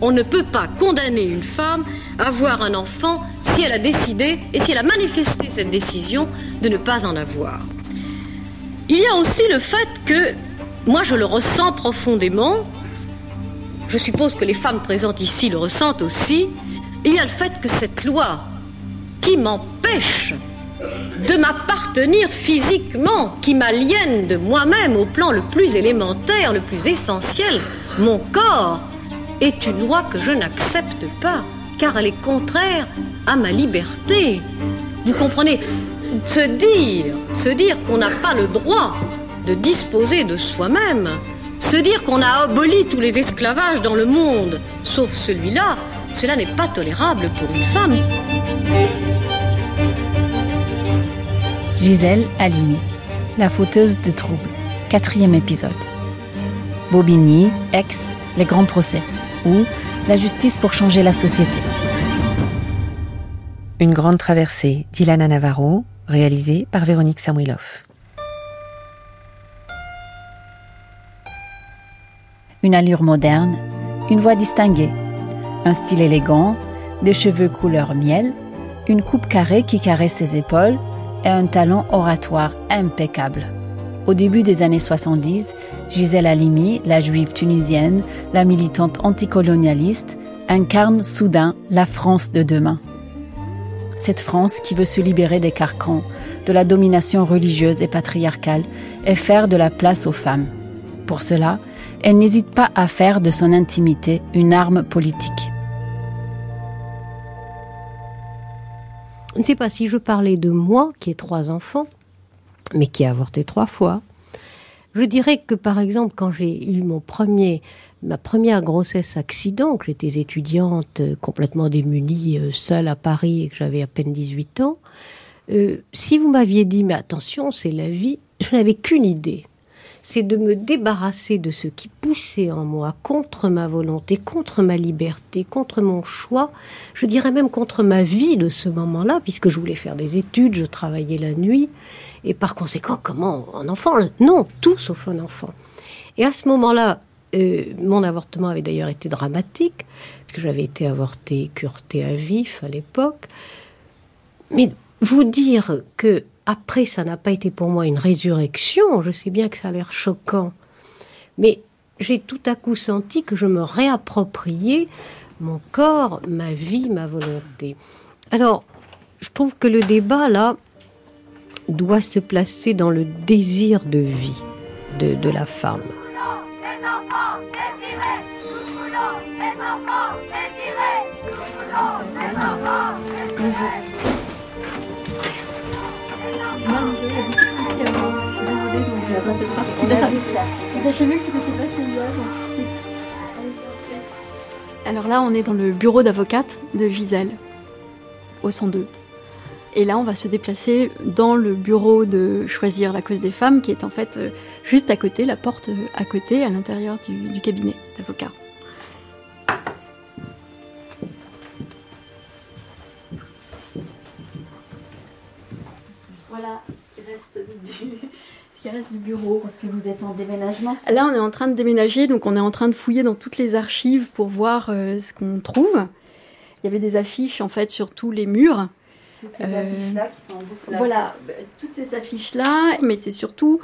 On ne peut pas condamner une femme à avoir un enfant si elle a décidé et si elle a manifesté cette décision de ne pas en avoir. Il y a aussi le fait que, moi je le ressens profondément, je suppose que les femmes présentes ici le ressentent aussi, il y a le fait que cette loi qui m'empêche de m'appartenir physiquement, qui m'aliène de moi-même au plan le plus élémentaire, le plus essentiel, mon corps, est une loi que je n'accepte pas, car elle est contraire à ma liberté. Vous comprenez? Se dire, se dire qu'on n'a pas le droit de disposer de soi-même, se dire qu'on a aboli tous les esclavages dans le monde, sauf celui-là, cela n'est pas tolérable pour une femme. Gisèle Halimi, la fauteuse de troubles, quatrième épisode. Bobigny, ex, les grands procès ou La justice pour changer la société. Une grande traversée d'Ilana Navarro, réalisée par Véronique Samuilov. Une allure moderne, une voix distinguée, un style élégant, des cheveux couleur miel, une coupe carrée qui caresse ses épaules et un talent oratoire impeccable. Au début des années 70, Gisèle Halimi, la juive tunisienne, la militante anticolonialiste, incarne soudain la France de demain. Cette France qui veut se libérer des carcans, de la domination religieuse et patriarcale et faire de la place aux femmes. Pour cela, elle n'hésite pas à faire de son intimité une arme politique. Je ne sais pas si je parlais de moi, qui ai trois enfants, mais qui a avorté trois fois. Je dirais que, par exemple, quand j'ai eu mon premier, ma première grossesse accident, que j'étais étudiante euh, complètement démunie, euh, seule à Paris et que j'avais à peine 18 ans, euh, si vous m'aviez dit, mais attention, c'est la vie, je n'avais qu'une idée c'est de me débarrasser de ce qui poussait en moi contre ma volonté, contre ma liberté, contre mon choix, je dirais même contre ma vie de ce moment-là, puisque je voulais faire des études, je travaillais la nuit, et par conséquent, comment un enfant? Non, tout sauf un enfant. Et à ce moment-là, euh, mon avortement avait d'ailleurs été dramatique, parce que j'avais été avortée, curetée à vif à l'époque. Mais vous dire que après, ça n'a pas été pour moi une résurrection. Je sais bien que ça a l'air choquant. Mais j'ai tout à coup senti que je me réappropriais mon corps, ma vie, ma volonté. Alors, je trouve que le débat, là, doit se placer dans le désir de vie de, de la femme. Alors là, on est dans le bureau d'avocate de Gisèle, au 102. Et là, on va se déplacer dans le bureau de Choisir la cause des femmes, qui est en fait euh, juste à côté, la porte euh, à côté, à l'intérieur du, du cabinet d'avocat. Voilà ce qui reste du, ce qui reste du bureau. Parce que vous êtes en déménagement Là, on est en train de déménager, donc on est en train de fouiller dans toutes les archives pour voir euh, ce qu'on trouve. Il y avait des affiches en fait sur tous les murs. Toutes ces affiches-là qui sont en boucle. Voilà, euh, toutes ces affiches-là, mais c'est surtout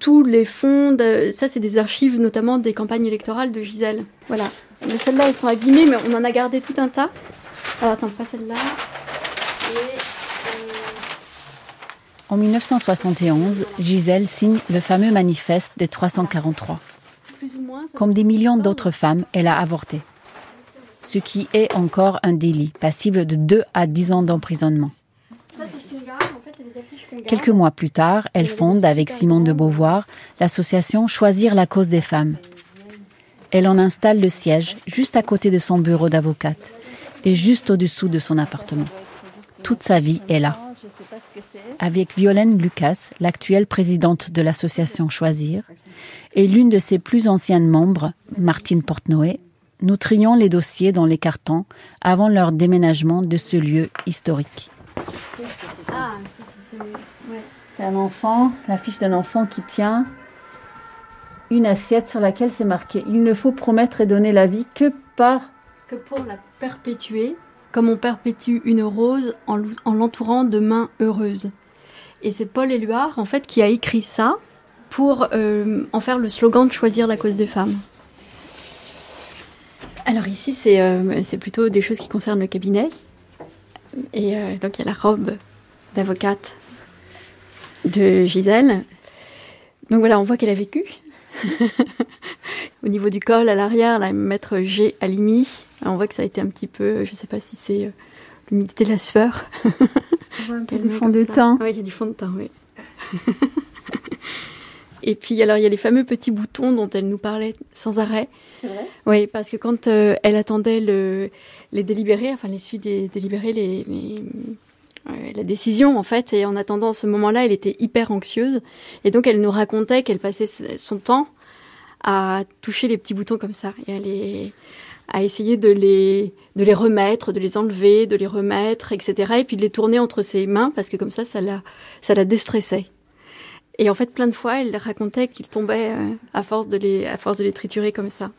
tous les fonds. de- Ça, c'est des archives notamment des campagnes électorales de Gisèle. Voilà. Celles-là, elles sont abîmées, mais on en a gardé tout un tas. Alors attends, pas celle-là. En 1971, Gisèle signe le fameux manifeste des 343. plus ou moins. ça- Comme des millions d'autres femmes, elle a avorté. Ce qui est encore un délit, passible de 2 à 10 ans d'emprisonnement. Quelques mois plus tard, elle fonde avec Simone de Beauvoir l'association Choisir la cause des femmes. Elle en installe le siège juste à côté de son bureau d'avocate et juste au-dessous de son appartement. Toute sa vie est là. Avec Violaine Lucas, l'actuelle présidente de l'association Choisir, et l'une de ses plus anciennes membres, Martine Portnoy, nous trions les dossiers dans les cartons avant leur déménagement de ce lieu historique. Ah. Ouais. C'est un enfant, l'affiche d'un enfant qui tient une assiette sur laquelle c'est marqué Il ne faut promettre et donner la vie que par. Que pour la perpétuer, comme on perpétue une rose en, l'entourant de mains heureuses. Et c'est Paul Éluard, en fait, qui a écrit ça pour euh, en faire le slogan de choisir la cause des femmes. Alors ici, c'est euh, plutôt des choses qui concernent le cabinet. Et euh, donc il y a la robe d'avocate de Gisèle. Donc voilà, on voit qu'elle a vécu. Au niveau du col, à l'arrière, la mettre G à l'imi. On voit que ça a été un petit peu, je ne sais pas si c'est euh, l'humidité de la sueur. il y a du fond de teint. Oui, il y a du fond de teint, oui. Et puis, alors, il y a les fameux petits boutons dont elle nous parlait sans arrêt. Vrai? Oui, parce que quand euh, elle attendait le, les délibérés, enfin, les suites des délibérés, les, la décision, en fait, et en attendant ce moment-là, elle était hyper anxieuse. Et donc, elle nous racontait qu'elle passait son temps à toucher les petits boutons comme ça et à, essayer de les, de les remettre, de les enlever, de les remettre, etc. Et puis de les tourner entre ses mains parce que comme ça, ça la, ça la déstressait. Et en fait, plein de fois, elle racontait qu'il tombait euh, à, force de les, à force de les triturer comme ça.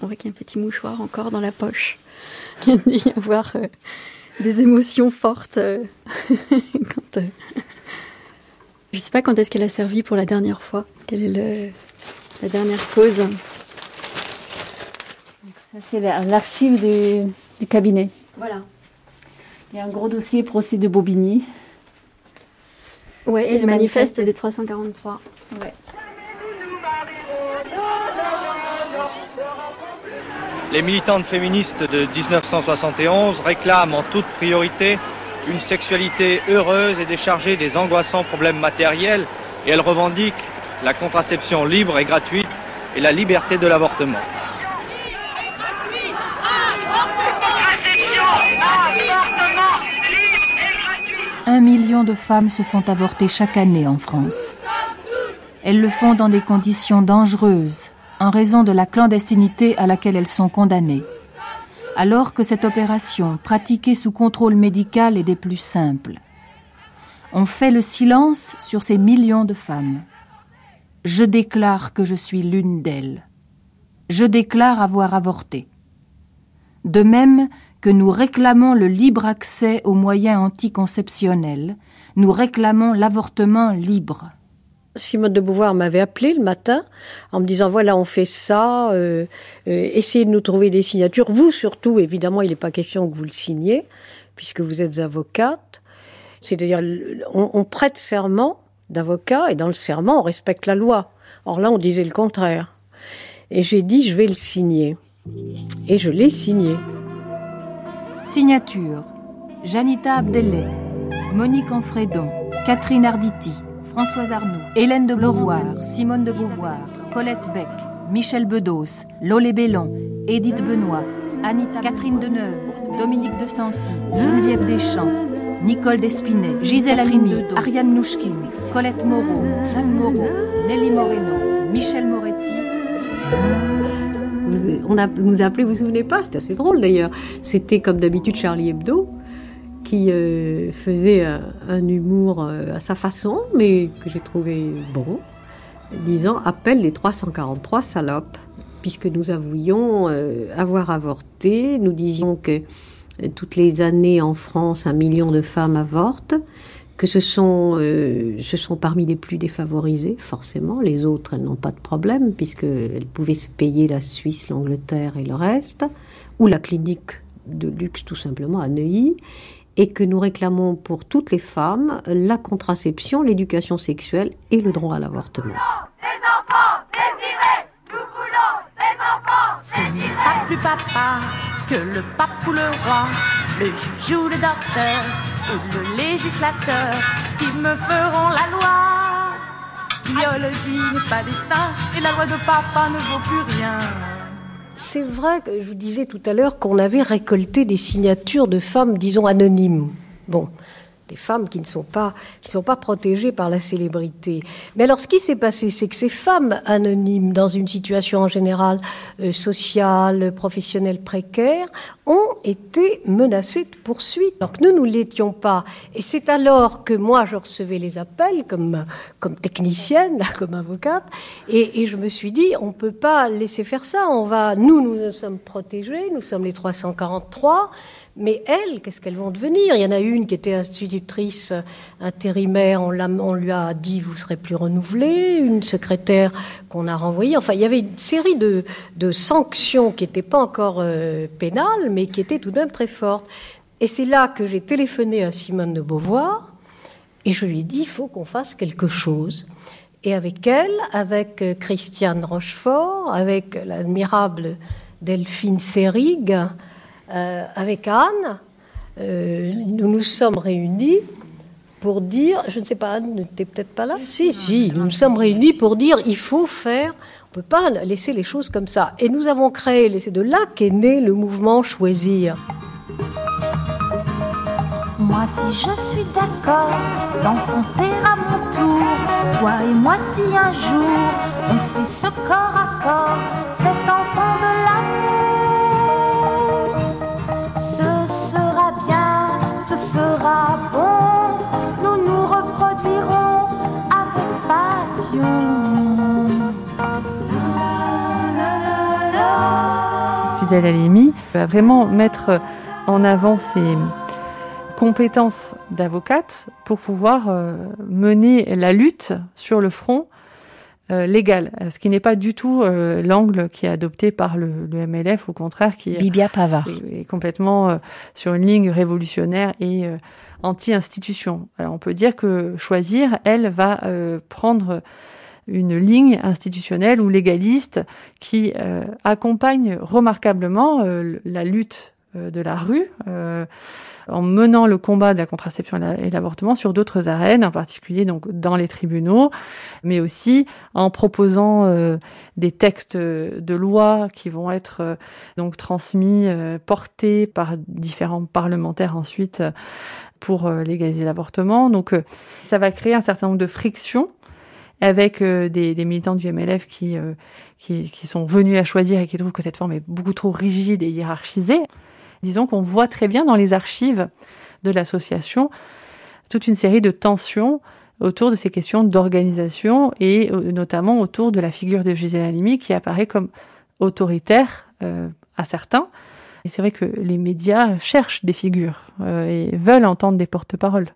On voit qu'il y a un petit mouchoir encore dans la poche. Il y a avoir des émotions fortes. Euh, quand, Je ne sais pas quand est-ce qu'elle a servi pour la dernière fois. Quelle est le, la dernière cause Ça, c'est l'archive du, du cabinet. Voilà. Il y a un gros dossier procès de Bobigny. Ouais, et, le manifeste, des 343. Ouais. Les militantes féministes de 1971 réclament en toute priorité une sexualité heureuse et déchargée des angoissants problèmes matériels et elles revendiquent la contraception libre et gratuite et la liberté de l'avortement. Un million de femmes se font avorter chaque année en France. Elles le font dans des conditions dangereuses, en raison de la clandestinité à laquelle elles sont condamnées. Alors que cette opération, pratiquée sous contrôle médical, est des plus simples. On fait le silence sur ces millions de femmes. Je déclare que je suis l'une d'elles. Je déclare avoir avorté. De même, que nous réclamons le libre accès aux moyens anticonceptionnels, nous réclamons l'avortement libre. Simone de Beauvoir m'avait appelé le matin en me disant voilà on fait ça, euh, euh, essayez de nous trouver des signatures. Vous surtout, évidemment, il n'est pas question que vous le signiez puisque vous êtes avocate. C'est-à-dire on, prête serment d'avocat et dans le serment on respecte la loi. Or là on disait le contraire. Et j'ai dit je vais le signer. Et je l'ai signé. Signature Janita Abdellet, Monique Anfredon, Catherine Arditi, Françoise Arnoux, Hélène de Beauvoir, Simone de Beauvoir, Colette Beck, Michel Bedos, Lolé Bellon, Édith Benoît, Anita Catherine Deneuve, Dominique de Santi, Geneviève Deschamps, Nicole Despinet, Gisèle Halimi, Ariane Nouchkine, Colette Moreau, Jeanne Moreau, Nelly Moreno, Michel Moretti, on a, nous a appelé, vous vous souvenez pas C'était assez drôle d'ailleurs. C'était comme d'habitude Charlie Hebdo qui euh, faisait un, humour euh, à sa façon, mais que j'ai trouvé bon, disant appel des 343 salopes, puisque nous avouions euh, avoir avorté. Nous disions que toutes les années en France, un million de femmes avortent que ce sont, euh, ce sont parmi les plus défavorisés, forcément. Les autres, elles n'ont pas de problème, puisqu'elles pouvaient se payer la Suisse, l'Angleterre et le reste, ou la clinique de luxe, tout simplement, à Neuilly, et que nous réclamons pour toutes les femmes la contraception, l'éducation sexuelle et le droit à l'avortement. Des enfants désirés, nous voulons des enfants Ce n'est pas plus papa que le pape ou le roi, le juge ou le docteur le législateur qui me feront la loi. Biologie n'est pas destin et la loi de papa ne vaut plus rien. C'est vrai que je vous disais tout à l'heure qu'on avait récolté des signatures de femmes, disons, anonymes. Bon, des femmes qui ne sont pas, qui sont pas protégées par la célébrité. Mais alors, ce qui s'est passé, c'est que ces femmes anonymes, dans une situation en général euh, sociale, professionnelle précaire, ont été menacées de poursuites. Que nous, nous l'étions pas. Et c'est alors que moi, je recevais les appels comme, comme technicienne, comme avocate, et, je me suis dit, on peut pas laisser faire ça. On va, nous, nous, nous sommes protégés, nous sommes les 343. Mais elles, qu'est-ce qu'elles vont devenir? Il y en a une qui était institutrice intérimaire, on, lui a dit vous serez plus renouvelée, une secrétaire qu'on a renvoyée. Enfin, il y avait une série de, de sanctions qui n'étaient pas encore euh, pénales, mais qui étaient tout de même très fortes. Et c'est là que j'ai téléphoné à Simone de Beauvoir et je lui ai dit il faut qu'on fasse quelque chose. Et avec elle, avec euh, Christiane Rochefort, avec l'admirable Delphine Seyrig, euh, avec Anne, euh, nous nous sommes réunis pour dire, je ne sais pas, Anne n'était peut-être pas là? Si, si, nous nous sommes réunis pour dire, il faut faire, on ne peut pas laisser les choses comme ça. Et nous avons créé, c'est de là qu'est né le mouvement Choisir. Moi si je suis d'accord d'enfanter à mon tour, toi et moi si un jour on fait ce corps à corps, cet enfant de ce sera bon, nous nous reproduirons avec passion. Fidèle Halimi va vraiment mettre en avant ses compétences d'avocate pour pouvoir euh, mener la lutte sur le front euh, légal, ce qui n'est pas du tout euh, l'angle qui est adopté par le, le, MLF, au contraire, qui Bibia Pavard. est, complètement euh, sur une ligne révolutionnaire et anti-institution. Alors on peut dire que choisir, elle va prendre une ligne institutionnelle ou légaliste qui accompagne remarquablement la lutte de la rue en menant le combat de la contraception et l'avortement sur d'autres arènes, en particulier donc dans les tribunaux, mais aussi en proposant euh, des textes de loi qui vont être euh, donc transmis, euh, portés par différents parlementaires ensuite pour légaliser l'avortement. Donc ça va créer un certain nombre de frictions avec des, des, militants du MLF qui, qui, qui sont venus à choisir et qui trouvent que cette forme est beaucoup trop rigide et hiérarchisée. Disons qu'on voit très bien dans les archives de l'association toute une série de tensions autour de ces questions d'organisation et euh, notamment autour de la figure de Gisèle Halimi qui apparaît comme autoritaire euh, à certains. Et c'est vrai que les médias cherchent des figures euh, et veulent entendre des porte-paroles.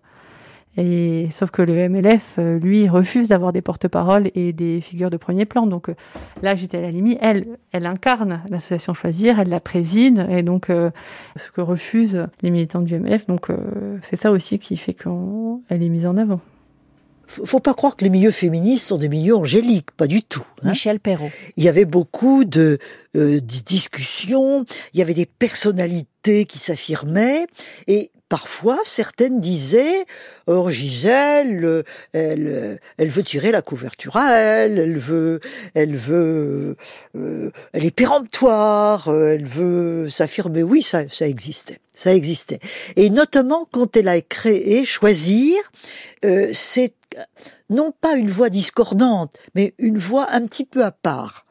Et sauf que le MLF, euh, lui, refuse d'avoir des porte-paroles et des figures de premier plan. Donc euh, là, j'étais à la limite. Elle, elle incarne l'association Choisir, elle la préside, et donc euh, ce que refusent les militants du MLF. Donc c'est ça aussi qui fait qu'elle est mise en avant. Faut pas croire que les milieux féministes sont des milieux angéliques, pas du tout. Hein. Michel Perrault. Il y avait beaucoup de, de discussions, il y avait des personnalités qui s'affirmaient, et parfois, certaines disaient Or, Gisèle, euh, elle, euh, elle veut tirer la couverture à elle, elle veut, elle veut, euh, elle est péremptoire, elle veut s'affirmer. Oui, ça, ça existait, ça existait. Et notamment quand elle a créé Choisir, c'est non pas une voix discordante, mais une voix un petit peu à part.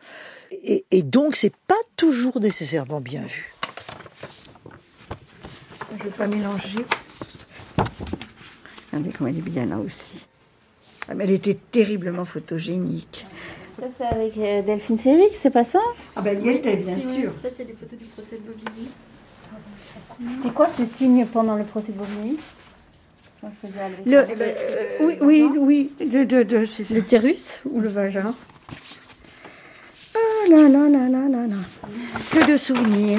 Et, et donc, c'est pas toujours nécessairement bien vu. Je ne veux pas mélanger. Regardez comme elle est bien là aussi. Ah, mais elle était terriblement photogénique. Ça, c'est avec euh, Delphine Séric, c'est pas ça? Ah ben, il y était, bien sûr. Ça, c'est les photos du procès de Bobigny. C'était quoi ce signe pendant le procès de Bobigny? Le, euh, oui, oui, oui, de, de, de L'utérus ou le vagin? Ah là là là là là là. Que de souvenirs.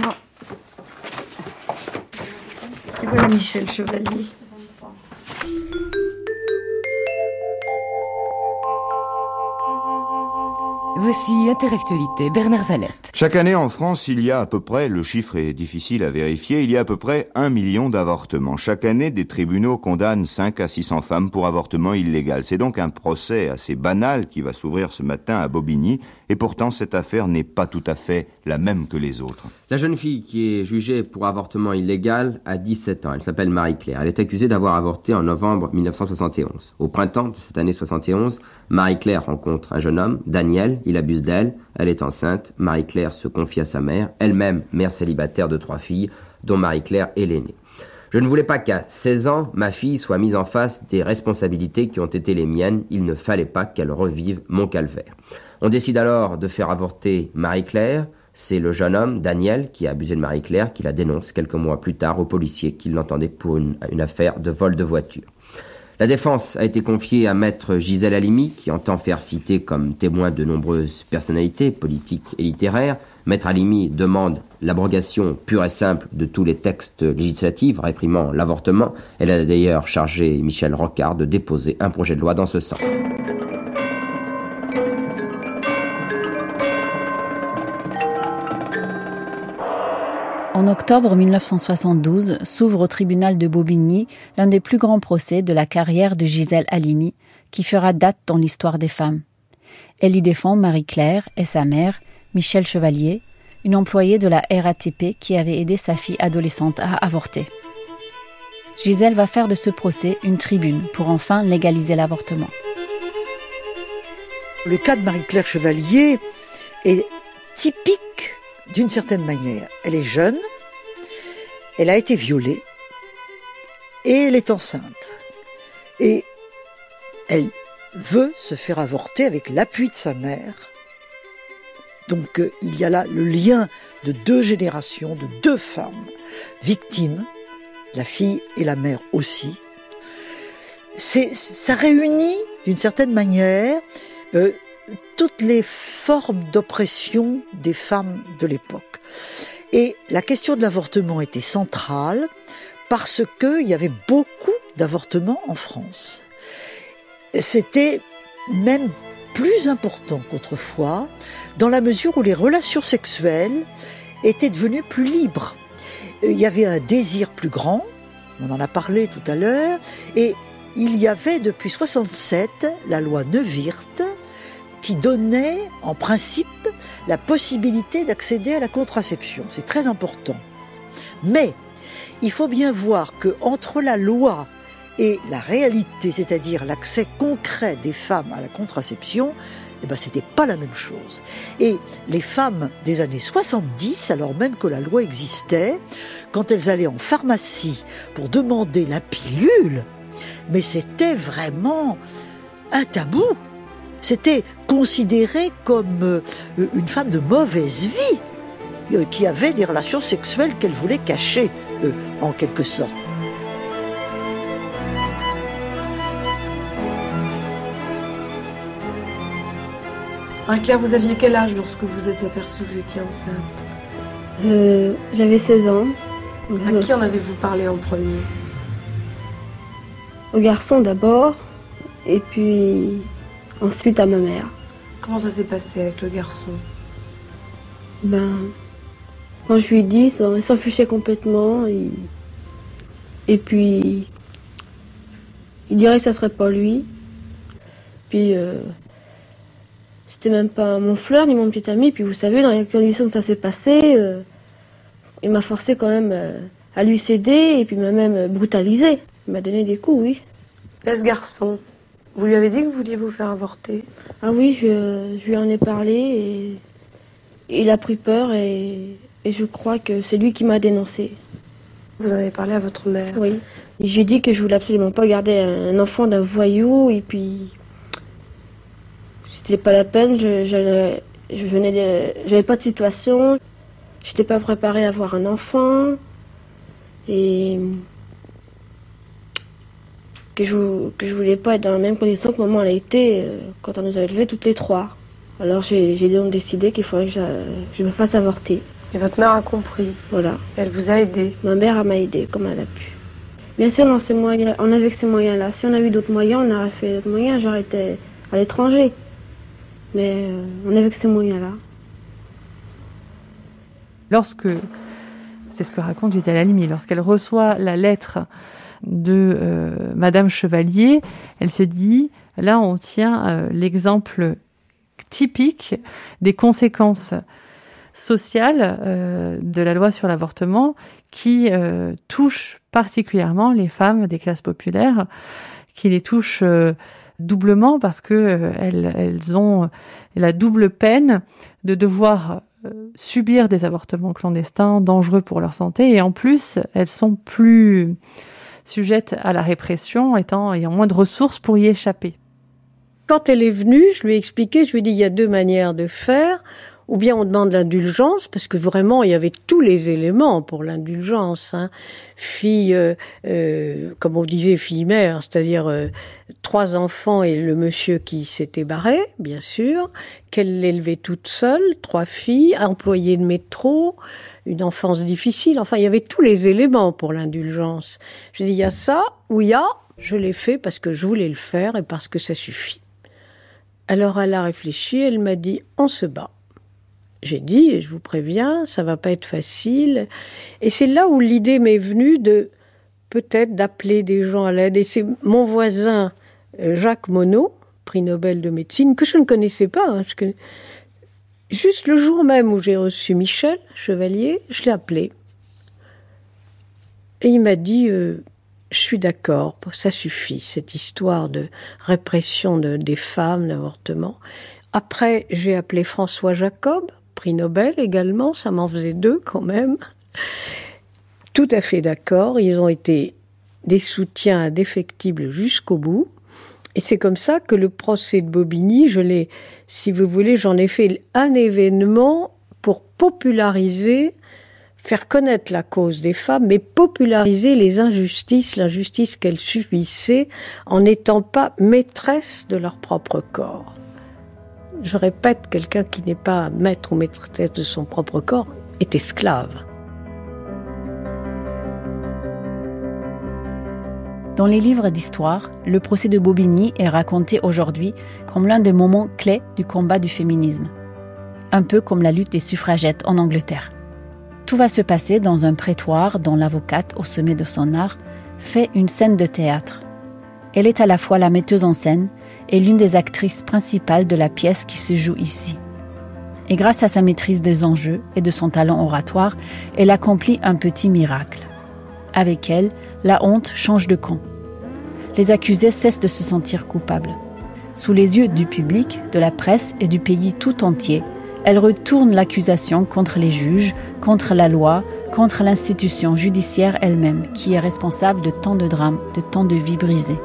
Et voilà Michel Chevalier. Voici Intellectualité, Bernard Valette. Chaque année en France, il y a à peu près, le chiffre est difficile à vérifier, il y a à peu près un million d'avortements. Chaque année, des tribunaux condamnent 5 à 600 femmes pour avortement illégal. C'est donc un procès assez banal qui va s'ouvrir ce matin à Bobigny, et pourtant cette affaire n'est pas tout à fait la même que les autres. La jeune fille qui est jugée pour avortement illégal a 17 ans. Elle s'appelle Marie-Claire. Elle est accusée d'avoir avorté en novembre 1971. Au printemps de cette année 71, Marie-Claire rencontre un jeune homme, Daniel. Il abuse d'elle. Elle est enceinte. Marie-Claire se confie à sa mère, elle-même mère célibataire de trois filles, dont Marie-Claire est l'aînée. Je ne voulais pas qu'à 16 ans, ma fille soit mise en face des responsabilités qui ont été les miennes. Il ne fallait pas qu'elle revive mon calvaire. On décide alors de faire avorter Marie-Claire. C'est le jeune homme, Daniel, qui a abusé de Marie-Claire, qui la dénonce quelques mois plus tard aux policiers qui l'entendaient pour une, affaire de vol de voiture. La défense a été confiée à maître Gisèle Halimi, qui entend faire citer comme témoin de nombreuses personnalités politiques et littéraires. Maître Halimi demande l'abrogation pure et simple de tous les textes législatifs réprimant l'avortement. Elle a d'ailleurs chargé Michel Rocard de déposer un projet de loi dans ce sens. En octobre 1972 s'ouvre au tribunal de Bobigny l'un des plus grands procès de la carrière de Gisèle Halimi, qui fera date dans l'histoire des femmes. Elle y défend Marie-Claire et sa mère, Michel Chevalier, une employée de la RATP qui avait aidé sa fille adolescente à avorter. Gisèle va faire de ce procès une tribune pour enfin légaliser l'avortement. Le cas de Marie-Claire Chevalier est typique d'une certaine manière. Elle est jeune, elle a été violée et elle est enceinte. Et elle veut se faire avorter avec l'appui de sa mère. Donc euh, il y a là le lien de deux générations, de deux femmes victimes, la fille et la mère aussi. C'est, ça réunit d'une certaine manière euh, toutes les formes d'oppression des femmes de l'époque. Et la question de l'avortement était centrale parce qu'il y avait beaucoup d'avortements en France. C'était même plus important qu'autrefois, dans la mesure où les relations sexuelles étaient devenues plus libres. Il y avait un désir plus grand, on en a parlé tout à l'heure, et il y avait depuis 67 la loi Neuwirth qui donnait en principe la possibilité d'accéder à la contraception. C'est très important. Mais il faut bien voir que entre la loi et la réalité, c'est-à-dire l'accès concret des femmes à la contraception, eh ben, c'était pas la même chose. Et les femmes des années 70, alors même que la loi existait, quand elles allaient en pharmacie pour demander la pilule, mais c'était vraiment un tabou. C'était considéré comme euh, une femme de mauvaise vie, euh, qui avait des relations sexuelles qu'elle voulait cacher, euh, en quelque sorte. Marie-Claire, vous aviez quel âge lorsque vous êtes aperçue que vous étiez enceinte? Euh, J'avais 16 ans. À qui en avez-vous parlé en premier? Au garçon d'abord, et puis ensuite à ma mère. Comment ça s'est passé avec le garçon? Ben, quand je lui ai dit, il s'en fichait complètement. Et, et puis, il dirait que ça serait pas lui. Puis, euh, c'était même pas mon fleur ni mon petit ami. Puis vous savez, dans les conditions que ça s'est passé, euh, il m'a forcé quand même euh, à lui céder et puis m'a même brutalisé. Il m'a donné des coups, oui. Et ce garçon, vous lui avez dit que vous vouliez vous faire avorter? Ah oui, je, je lui en ai parlé et il a pris peur et, et je crois que c'est lui qui m'a dénoncé. Vous en avez parlé à votre mère? Oui. J'ai dit que je voulais absolument pas garder un enfant d'un voyou et puis c'était pas la peine. Je, je, je venais j'avais pas de situation. J'étais pas préparée à avoir un enfant et que je que je voulais pas être dans la même condition que maman elle a été euh, quand on nous a élevés toutes les trois. Alors j'ai donc décidé qu'il faudrait que je, je me fasse avorter. Et votre mère a compris. Voilà. Elle vous a aidé. Ma mère m'a aidé comme elle a pu. Bien sûr, dans ces moyens, on avait que ces moyens-là. Si on avait eu d'autres moyens, on aurait fait d'autres moyens. J'aurais été à l'étranger. Mais euh, on avait que ces moyens-là. Lorsque, c'est ce que raconte Gisèle Halimi, lorsqu'elle reçoit la lettre de euh, Madame Chevalier, elle se dit, là on tient euh, l'exemple typique des conséquences sociales euh, de la loi sur l'avortement qui euh, touche particulièrement les femmes des classes populaires, qui les touche doublement parce que euh, elles, ont la double peine de devoir subir des avortements clandestins dangereux pour leur santé et en plus elles sont plus sujettes à la répression étant ayant moins de ressources pour y échapper. Quand elle est venue, je lui ai expliqué, je lui ai dit, il y a deux manières de faire. Ou bien on demande l'indulgence, parce que vraiment, il y avait tous les éléments pour l'indulgence. Hein. Fille, euh, euh, comme on disait, fille-mère, c'est-à-dire euh, trois enfants et le monsieur qui s'était barré, bien sûr, qu'elle l'élevait toute seule, trois filles, employée de métro, une enfance difficile. Enfin, il y avait tous les éléments pour l'indulgence. Je dis, il y a ça, ou il y a, je l'ai fait parce que je voulais le faire et parce que ça suffit. Alors elle a réfléchi, elle m'a dit, on se bat. J'ai dit, je vous préviens, ça va pas être facile. Et c'est là où l'idée m'est venue de peut-être d'appeler des gens à l'aide. Et c'est mon voisin euh, Jacques Monod, prix Nobel de médecine, que je ne connaissais pas. hein, Juste le jour même où j'ai reçu Michel Chevalier, je l'ai appelé. Et il m'a dit, euh, je suis d'accord, ça suffit, cette histoire de répression de, des femmes, d'avortement. Après, j'ai appelé François Jacob, prix Nobel également, ça m'en faisait deux quand même. Tout à fait d'accord, ils ont été des soutiens indéfectibles jusqu'au bout. Et c'est comme ça que le procès de Bobigny, je l'ai, si vous voulez, j'en ai fait un événement pour populariser, faire connaître la cause des femmes, mais populariser les injustices, l'injustice qu'elles subissaient en n'étant pas maîtresses de leur propre corps. Je répète, quelqu'un qui n'est pas maître ou maîtresse de son propre corps est esclave. Dans les livres d'histoire, le procès de Bobigny est raconté aujourd'hui comme l'un des moments clés du combat du féminisme. Un peu comme la lutte des suffragettes en Angleterre. Tout va se passer dans un prétoire dont l'avocate, au sommet de son art, fait une scène de théâtre. Elle est à la fois la metteuse en scène et l'une des actrices principales de la pièce qui se joue ici. Et grâce à sa maîtrise des enjeux et de son talent oratoire, elle accomplit un petit miracle. Avec elle, la honte change de camp. Les accusés cessent de se sentir coupables. Sous les yeux du public, de la presse et du pays tout entier, elle retourne l'accusation contre les juges, contre la loi, contre l'institution judiciaire elle-même, qui est responsable de tant de drames, de tant de vies brisées.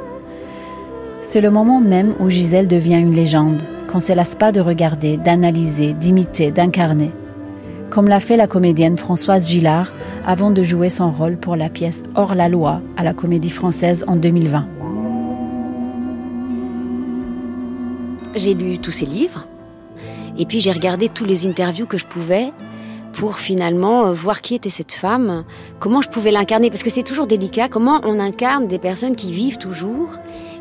C'est le moment même où Gisèle devient une légende, qu'on ne se lasse pas de regarder, d'analyser, d'imiter, d'incarner. Comme l'a fait la comédienne Françoise Gillard avant de jouer son rôle pour la pièce Hors la loi à la Comédie Française en 2020. J'ai lu tous ses livres et puis j'ai regardé tous les interviews que je pouvais pour finalement euh, voir qui était cette femme, comment je pouvais l'incarner, parce que c'est toujours délicat, comment on incarne des personnes qui vivent toujours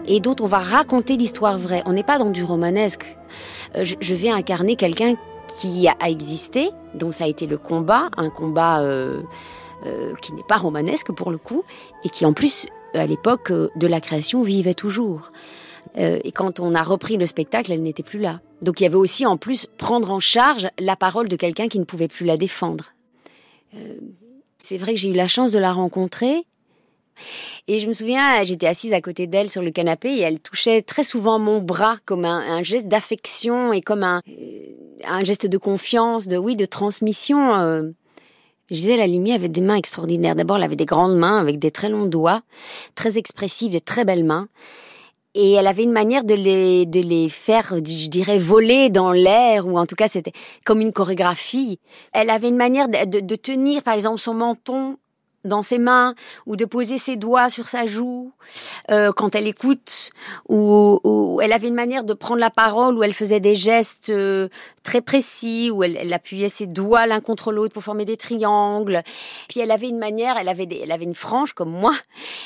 et dont on va raconter l'histoire vraie. On n'est pas dans du romanesque. Euh, Je, je vais incarner quelqu'un qui a, existé, dont ça a été le combat, un combat euh, euh, qui n'est pas romanesque pour le coup, et qui en plus, à l'époque euh, de la création, vivait toujours. Et quand on a repris le spectacle, elle n'était plus là. Donc il y avait aussi en plus prendre en charge la parole de quelqu'un qui ne pouvait plus la défendre. C'est vrai que j'ai eu la chance de la rencontrer. Et je me souviens, j'étais assise à côté d'elle sur le canapé et elle touchait très souvent mon bras comme un, geste d'affection et comme un, un geste de confiance, de oui, de transmission. euh. Gisèle Halimi avait des mains extraordinaires. D'abord, elle avait des grandes mains avec des très longs doigts, très expressives, des très belles mains. Et elle avait une manière de les, de les faire, je dirais, voler dans l'air, ou en tout cas, c'était comme une chorégraphie. Elle avait une manière de, de- de tenir, par exemple, son menton dans ses mains ou de poser ses doigts sur sa joue euh, quand elle écoute ou, elle avait une manière de prendre la parole où elle faisait des gestes euh, très précis où elle, appuyait ses doigts l'un contre l'autre pour former des triangles. Puis elle avait une manière elle avait elle avait une frange comme moi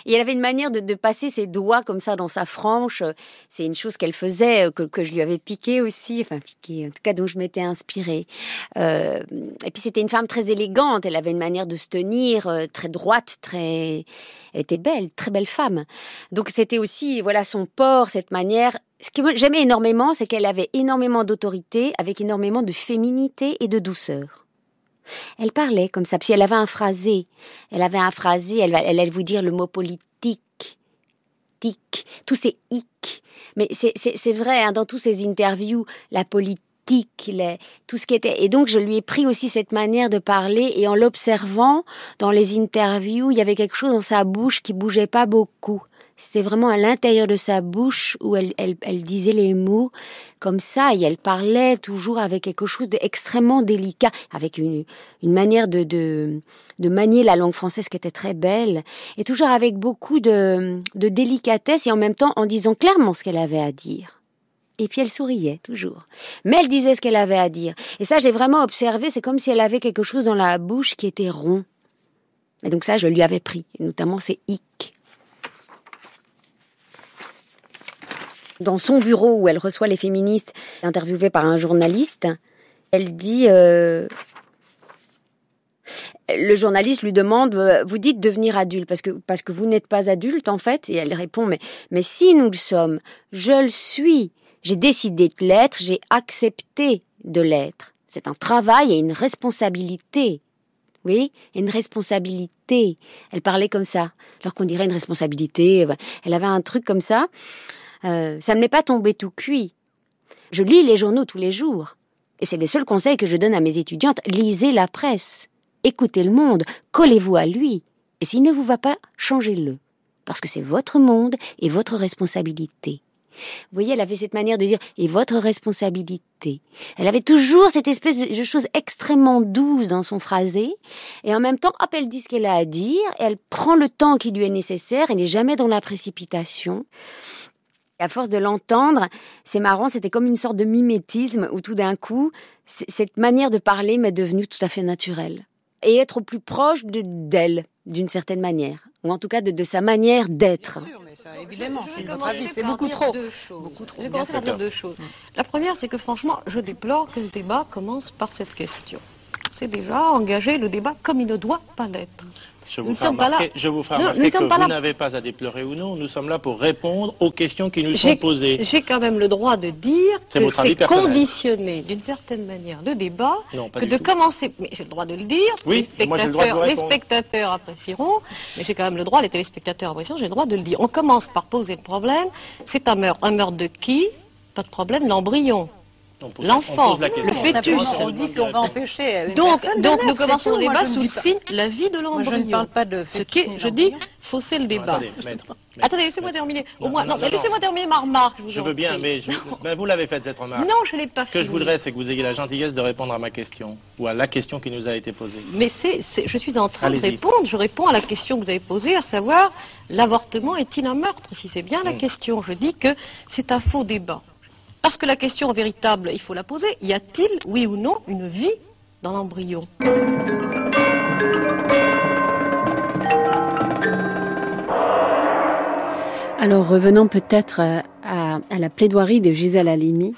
et elle avait une manière de, passer ses doigts comme ça dans sa frange. C'est une chose qu'elle faisait euh, que, que, je lui avais piqué aussi enfin piqué en tout cas dont je m'étais inspirée. Et puis c'était une femme très élégante elle avait une manière de se tenir très droite, très, elle était belle, très belle femme. Donc c'était aussi, voilà, son port, cette manière. Ce que j'aimais énormément, c'est qu'elle avait énormément d'autorité, avec énormément de féminité et de douceur. Elle parlait comme ça, puis elle avait un phrasé. Elle avait un phrasé, elle, elle allait vous dire le mot politique, tic, tous ces hic. Mais c'est vrai, hein, dans tous ces interviews, la politique tout ce qui était. Et donc, je lui ai pris aussi cette manière de parler et en l'observant dans les interviews, il y avait quelque chose dans sa bouche qui bougeait pas beaucoup. C'était vraiment à l'intérieur de sa bouche où elle, disait les mots comme ça et elle parlait toujours avec quelque chose d'extrêmement délicat, avec une, manière de, de, manier la langue française qui était très belle et toujours avec beaucoup de délicatesse et en même temps en disant clairement ce qu'elle avait à dire. Et puis elle souriait toujours. Mais elle disait ce qu'elle avait à dire. Et ça, j'ai vraiment observé, c'est comme si elle avait quelque chose dans la bouche qui était rond. Et donc ça, je lui avais pris, notamment ces hic. Dans son bureau où elle reçoit les féministes interviewées par un journaliste, elle dit... Euh, le journaliste lui demande euh, vous dites devenir adulte parce que parce que vous n'êtes pas adulte en fait? Et elle répond mais mais si nous le sommes je le suis j'ai décidé de l'être, j'ai accepté de l'être. C'est un travail et une responsabilité. Oui, une responsabilité. Elle parlait comme ça, alors qu'on dirait une responsabilité. Elle avait un truc comme ça. Euh, ça ne m'est pas tombé tout cuit. Je lis les journaux tous les jours. Et c'est le seul conseil que je donne à mes étudiantes. Lisez la presse. Écoutez le monde. Collez-vous à lui. Et s'il ne vous va pas, changez-le. Parce que c'est votre monde et votre responsabilité. Vous voyez, elle avait cette manière de dire et votre responsabilité. Elle avait toujours cette espèce de chose extrêmement douce dans son phrasé et en même temps, hop, elle dit ce qu'elle a à dire, elle prend le temps qui lui est nécessaire, elle n'est jamais dans la précipitation. Et à force de l'entendre, c'est marrant, c'était comme une sorte de mimétisme où tout d'un coup, cette manière de parler m'est devenue tout à fait naturelle et être au plus proche d'elle d'une certaine manière, ou en tout cas de sa manière d'être évidemment, c'est notre avis, c'est beaucoup trop. beaucoup trop. Je vais commencer par dire deux choses. La première, c'est que franchement, je déplore que ce débat commence par cette question. C'est déjà engager le débat comme il ne doit pas l'être. Je vous, ferai remarquer, je vous que vous n'avez pas à déplorer ou non. Nous sommes là pour répondre aux questions qui nous sont posées. J'ai quand même le droit de dire que c'est conditionné d'une certaine manière le débat que de commencer. Mais j'ai le droit de le dire. Oui, les spectateurs, les spectateurs apprécieront. Mais j'ai quand même le droit, les téléspectateurs apprécieront. J'ai le droit de le dire. On commence par poser le problème. C'est un meurtre. Un meurtre de qui? Pas de problème. L'embryon l'enfant, le fœtus. On dit qu'on va empêcher. donc, donc nous commençons le débat sous le signe la vie de l'embryon. Je ne parle pas de. Ce qui je dis, fausser le débat. attendez, laissez-moi terminer. Au moins, non, laissez-moi terminer ma remarque. Je, veux bien, mais ben, vous l'avez faite cette remarque. Non, je l'ai pas. Ce que je voudrais, c'est que vous ayez la gentillesse de répondre à ma question ou à la question qui nous a été posée. Mais c'est, je suis en train de répondre. Je réponds à la question que vous avez posée, à savoir l'avortement est-il un meurtre? Si c'est bien la hmm. question, je dis que c'est un faux débat. Parce que la question véritable, il faut la poser, y a-t-il, oui ou non, une vie dans l'embryon? Alors revenons peut-être euh, à, la plaidoirie de Gisèle Halimi,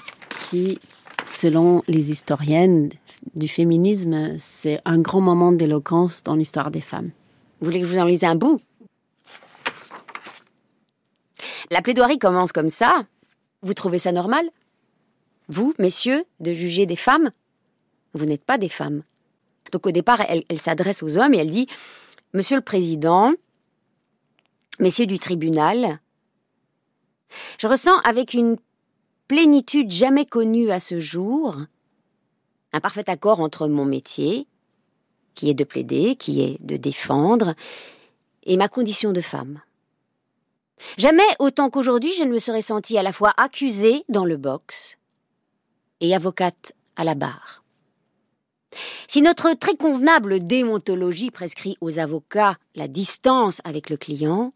qui, selon les historiennes du féminisme, c'est un grand moment d'éloquence dans l'histoire des femmes. Vous voulez que je vous en lise un bout? La plaidoirie commence comme ça. Vous trouvez ça normal? Vous, messieurs, de juger des femmes? Vous n'êtes pas des femmes. Donc au départ, elle, s'adresse aux hommes et elle dit Monsieur le Président, Messieurs du tribunal, je ressens avec une plénitude jamais connue à ce jour un parfait accord entre mon métier, qui est de plaider, qui est de défendre, et ma condition de femme. Jamais autant qu'aujourd'hui je ne me serais sentie à la fois accusée dans le box et avocate à la barre. Si notre très convenable déontologie prescrit aux avocats la distance avec le client,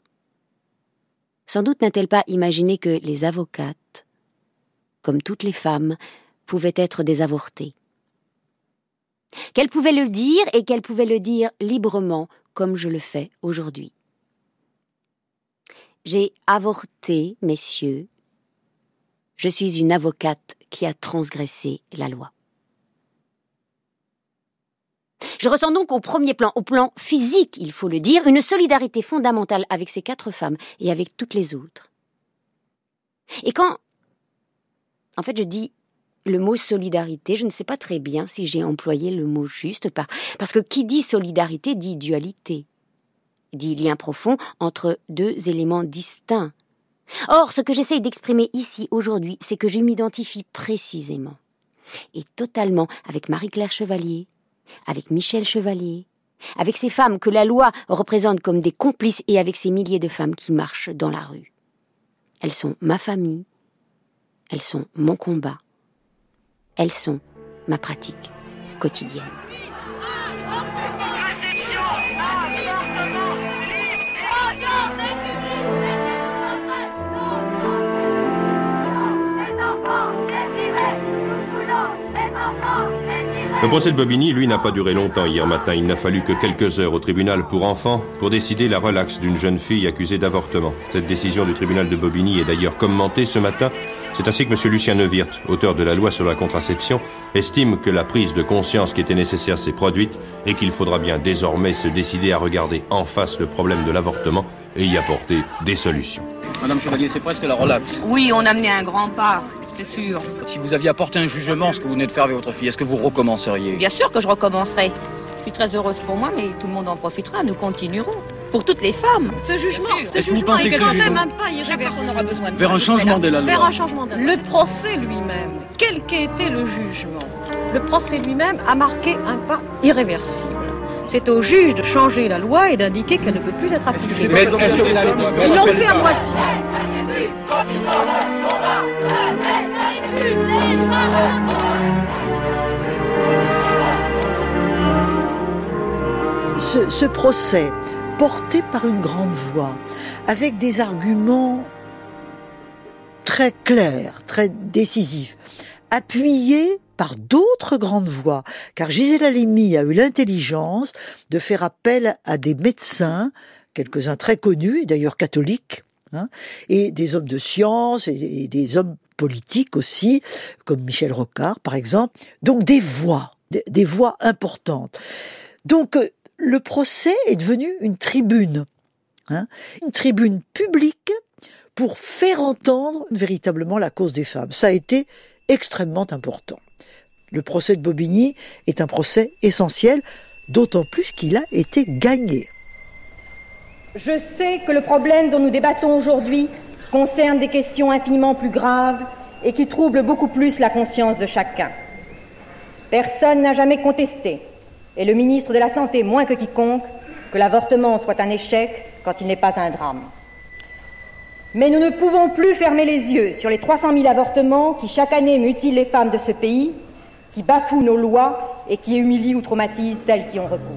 sans doute n'a-t-elle pas imaginé que les avocates, comme toutes les femmes, pouvaient être des avortées. Qu'elle pouvait le dire et qu'elle pouvait le dire librement, comme je le fais aujourd'hui. J'ai avorté, messieurs. Je suis une avocate qui a transgressé la loi. Je ressens donc au premier plan, au plan physique, il faut le dire, une solidarité fondamentale avec ces quatre femmes et avec toutes les autres. Et quand, en fait, je dis le mot solidarité, je ne sais pas très bien si j'ai employé le mot juste, parce que qui dit solidarité dit dualité, dit lien profond entre deux éléments distincts. Or, ce que j'essaye d'exprimer ici aujourd'hui, c'est que je m'identifie précisément et totalement avec Marie-Claire Chevalier, avec Michel Chevalier, avec ces femmes que la loi représente comme des complices et avec ces milliers de femmes qui marchent dans la rue. Elles sont ma famille, elles sont mon combat, elles sont ma pratique quotidienne. Le procès de Bobigny, lui, n'a pas duré longtemps hier matin. Il n'a fallu que quelques heures au tribunal pour enfants pour décider la relaxe d'une jeune fille accusée d'avortement. Cette décision du tribunal de Bobigny est d'ailleurs commentée ce matin. C'est ainsi que M. Lucien Neuwirth, auteur de la loi sur la contraception, estime que la prise de conscience qui était nécessaire s'est produite et qu'il faudra bien désormais se décider à regarder en face le problème de l'avortement et y apporter des solutions. Madame Chevalier, c'est presque la relaxe. Oui, on a mené un grand pas c'est sûr. Si vous aviez apporté un jugement, ce que vous venez de faire avec votre fille, est-ce que vous recommenceriez? Bien sûr que je recommencerai. Je suis très heureuse pour moi, mais tout le monde en profitera. Nous continuerons. Pour toutes les femmes. Ce jugement, ce jugement est quand même pas irréversible. Aura besoin de Vers un changement de la loi. Vers un changement de la loi. Le procès lui-même, quel qu'ait été le jugement, le procès lui-même a marqué un pas irréversible. C'est au juge de changer la loi et d'indiquer qu'elle ne peut plus être appliquée. Ils l'ont fait à moitié. Ce, procès, porté par une grande voix, avec des arguments très clairs, très décisifs, appuyés par d'autres grandes voix, car Gisèle Halimi a eu l'intelligence de faire appel à des médecins, quelques-uns très connus, et d'ailleurs catholiques, Hein, et des hommes de science et, des hommes politiques aussi, comme Michel Rocard par exemple. Donc des voix, des, voix importantes. Donc euh, le procès est devenu une tribune, hein, une tribune publique pour faire entendre véritablement la cause des femmes. Ça a été extrêmement important. Le procès de Bobigny est un procès essentiel, d'autant plus qu'il a été gagné. Je sais que le problème dont nous débattons aujourd'hui concerne des questions infiniment plus graves et qui troublent beaucoup plus la conscience de chacun. Personne n'a jamais contesté, et le ministre de la Santé moins que quiconque, que l'avortement soit un échec quand il n'est pas un drame. Mais nous ne pouvons plus fermer les yeux sur les 300 000 avortements qui chaque année mutilent les femmes de ce pays, qui bafouent nos lois et qui humilient ou traumatisent celles qui ont recours.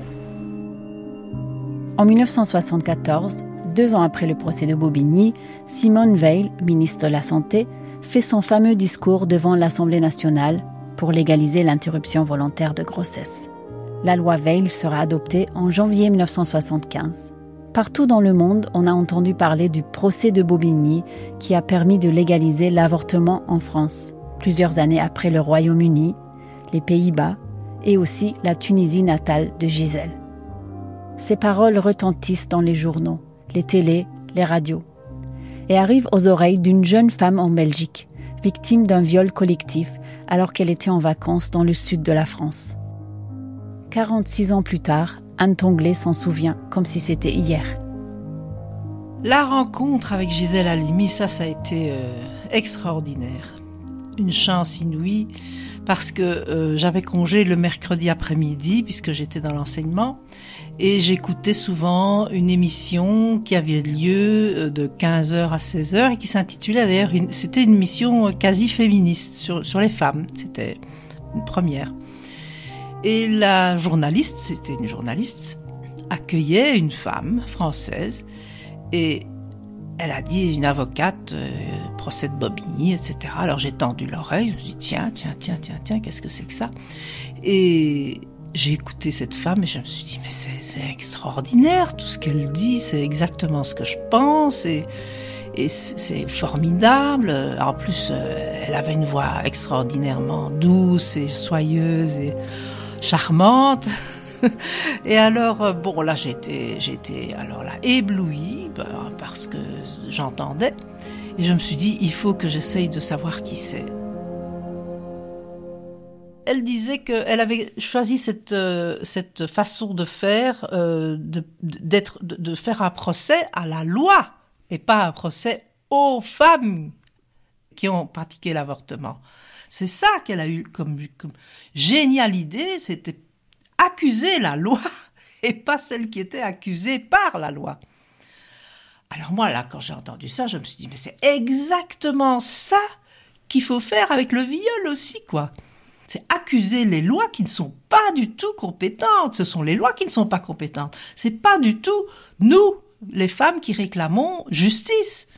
En 1974, deux ans après le procès de Bobigny, Simone Veil, ministre de la Santé, fait son fameux discours devant l'Assemblée nationale pour légaliser l'interruption volontaire de grossesse. La loi Veil sera adoptée en janvier 1975. Partout dans le monde, on a entendu parler du procès de Bobigny qui a permis de légaliser l'avortement en France, plusieurs années après le Royaume-Uni, les Pays-Bas et aussi la Tunisie natale de Gisèle. Ces paroles retentissent dans les journaux, les télés, les radios, et arrivent aux oreilles d'une jeune femme en Belgique, victime d'un viol collectif alors qu'elle était en vacances dans le sud de la France. 46 ans plus tard, Anne Tonglé s'en souvient comme si c'était hier. La rencontre avec Gisèle Halimi, ça, ça a été euh, extraordinaire. Une chance inouïe parce que euh, j'avais congé le mercredi après-midi puisque j'étais dans l'enseignement et j'écoutais souvent une émission qui avait lieu euh, de 15h à 16h et qui s'intitulait d'ailleurs, c'était une émission quasi féministe sur, sur les femmes, c'était une première. Et la journaliste, c'était une journaliste, accueillait une femme française et elle a dit une avocate, euh, procès de Bobigny, etc. Alors j'ai tendu l'oreille, je me suis dit tiens, tiens, tiens, tiens, tiens, qu'est-ce que c'est que ça? Et j'ai écouté cette femme et je me suis dit mais c'est extraordinaire, tout ce qu'elle dit, c'est exactement ce que je pense et, et c'est formidable. En plus, euh, elle avait une voix extraordinairement douce et soyeuse et charmante. Et alors, euh, bon, là, j'étais, j'étais alors là éblouie ben, parce que j'entendais. Et je me suis dit, il faut que j'essaye de savoir qui c'est. Elle disait qu'elle avait choisi cette, euh, cette façon de faire, euh, de, d'être, de, faire un procès à la loi et pas un procès aux femmes qui ont pratiqué l'avortement. C'est ça qu'elle a eu comme, géniale idée, c'était accuser la loi et pas celle qui était accusée par la loi. Alors moi, là, quand j'ai entendu ça, je me suis dit, mais c'est exactement ça qu'il faut faire avec le viol aussi, quoi. C'est accuser les lois qui ne sont pas du tout compétentes. Ce sont les lois qui ne sont pas compétentes. C'est pas du tout nous, les femmes, qui réclamons justice.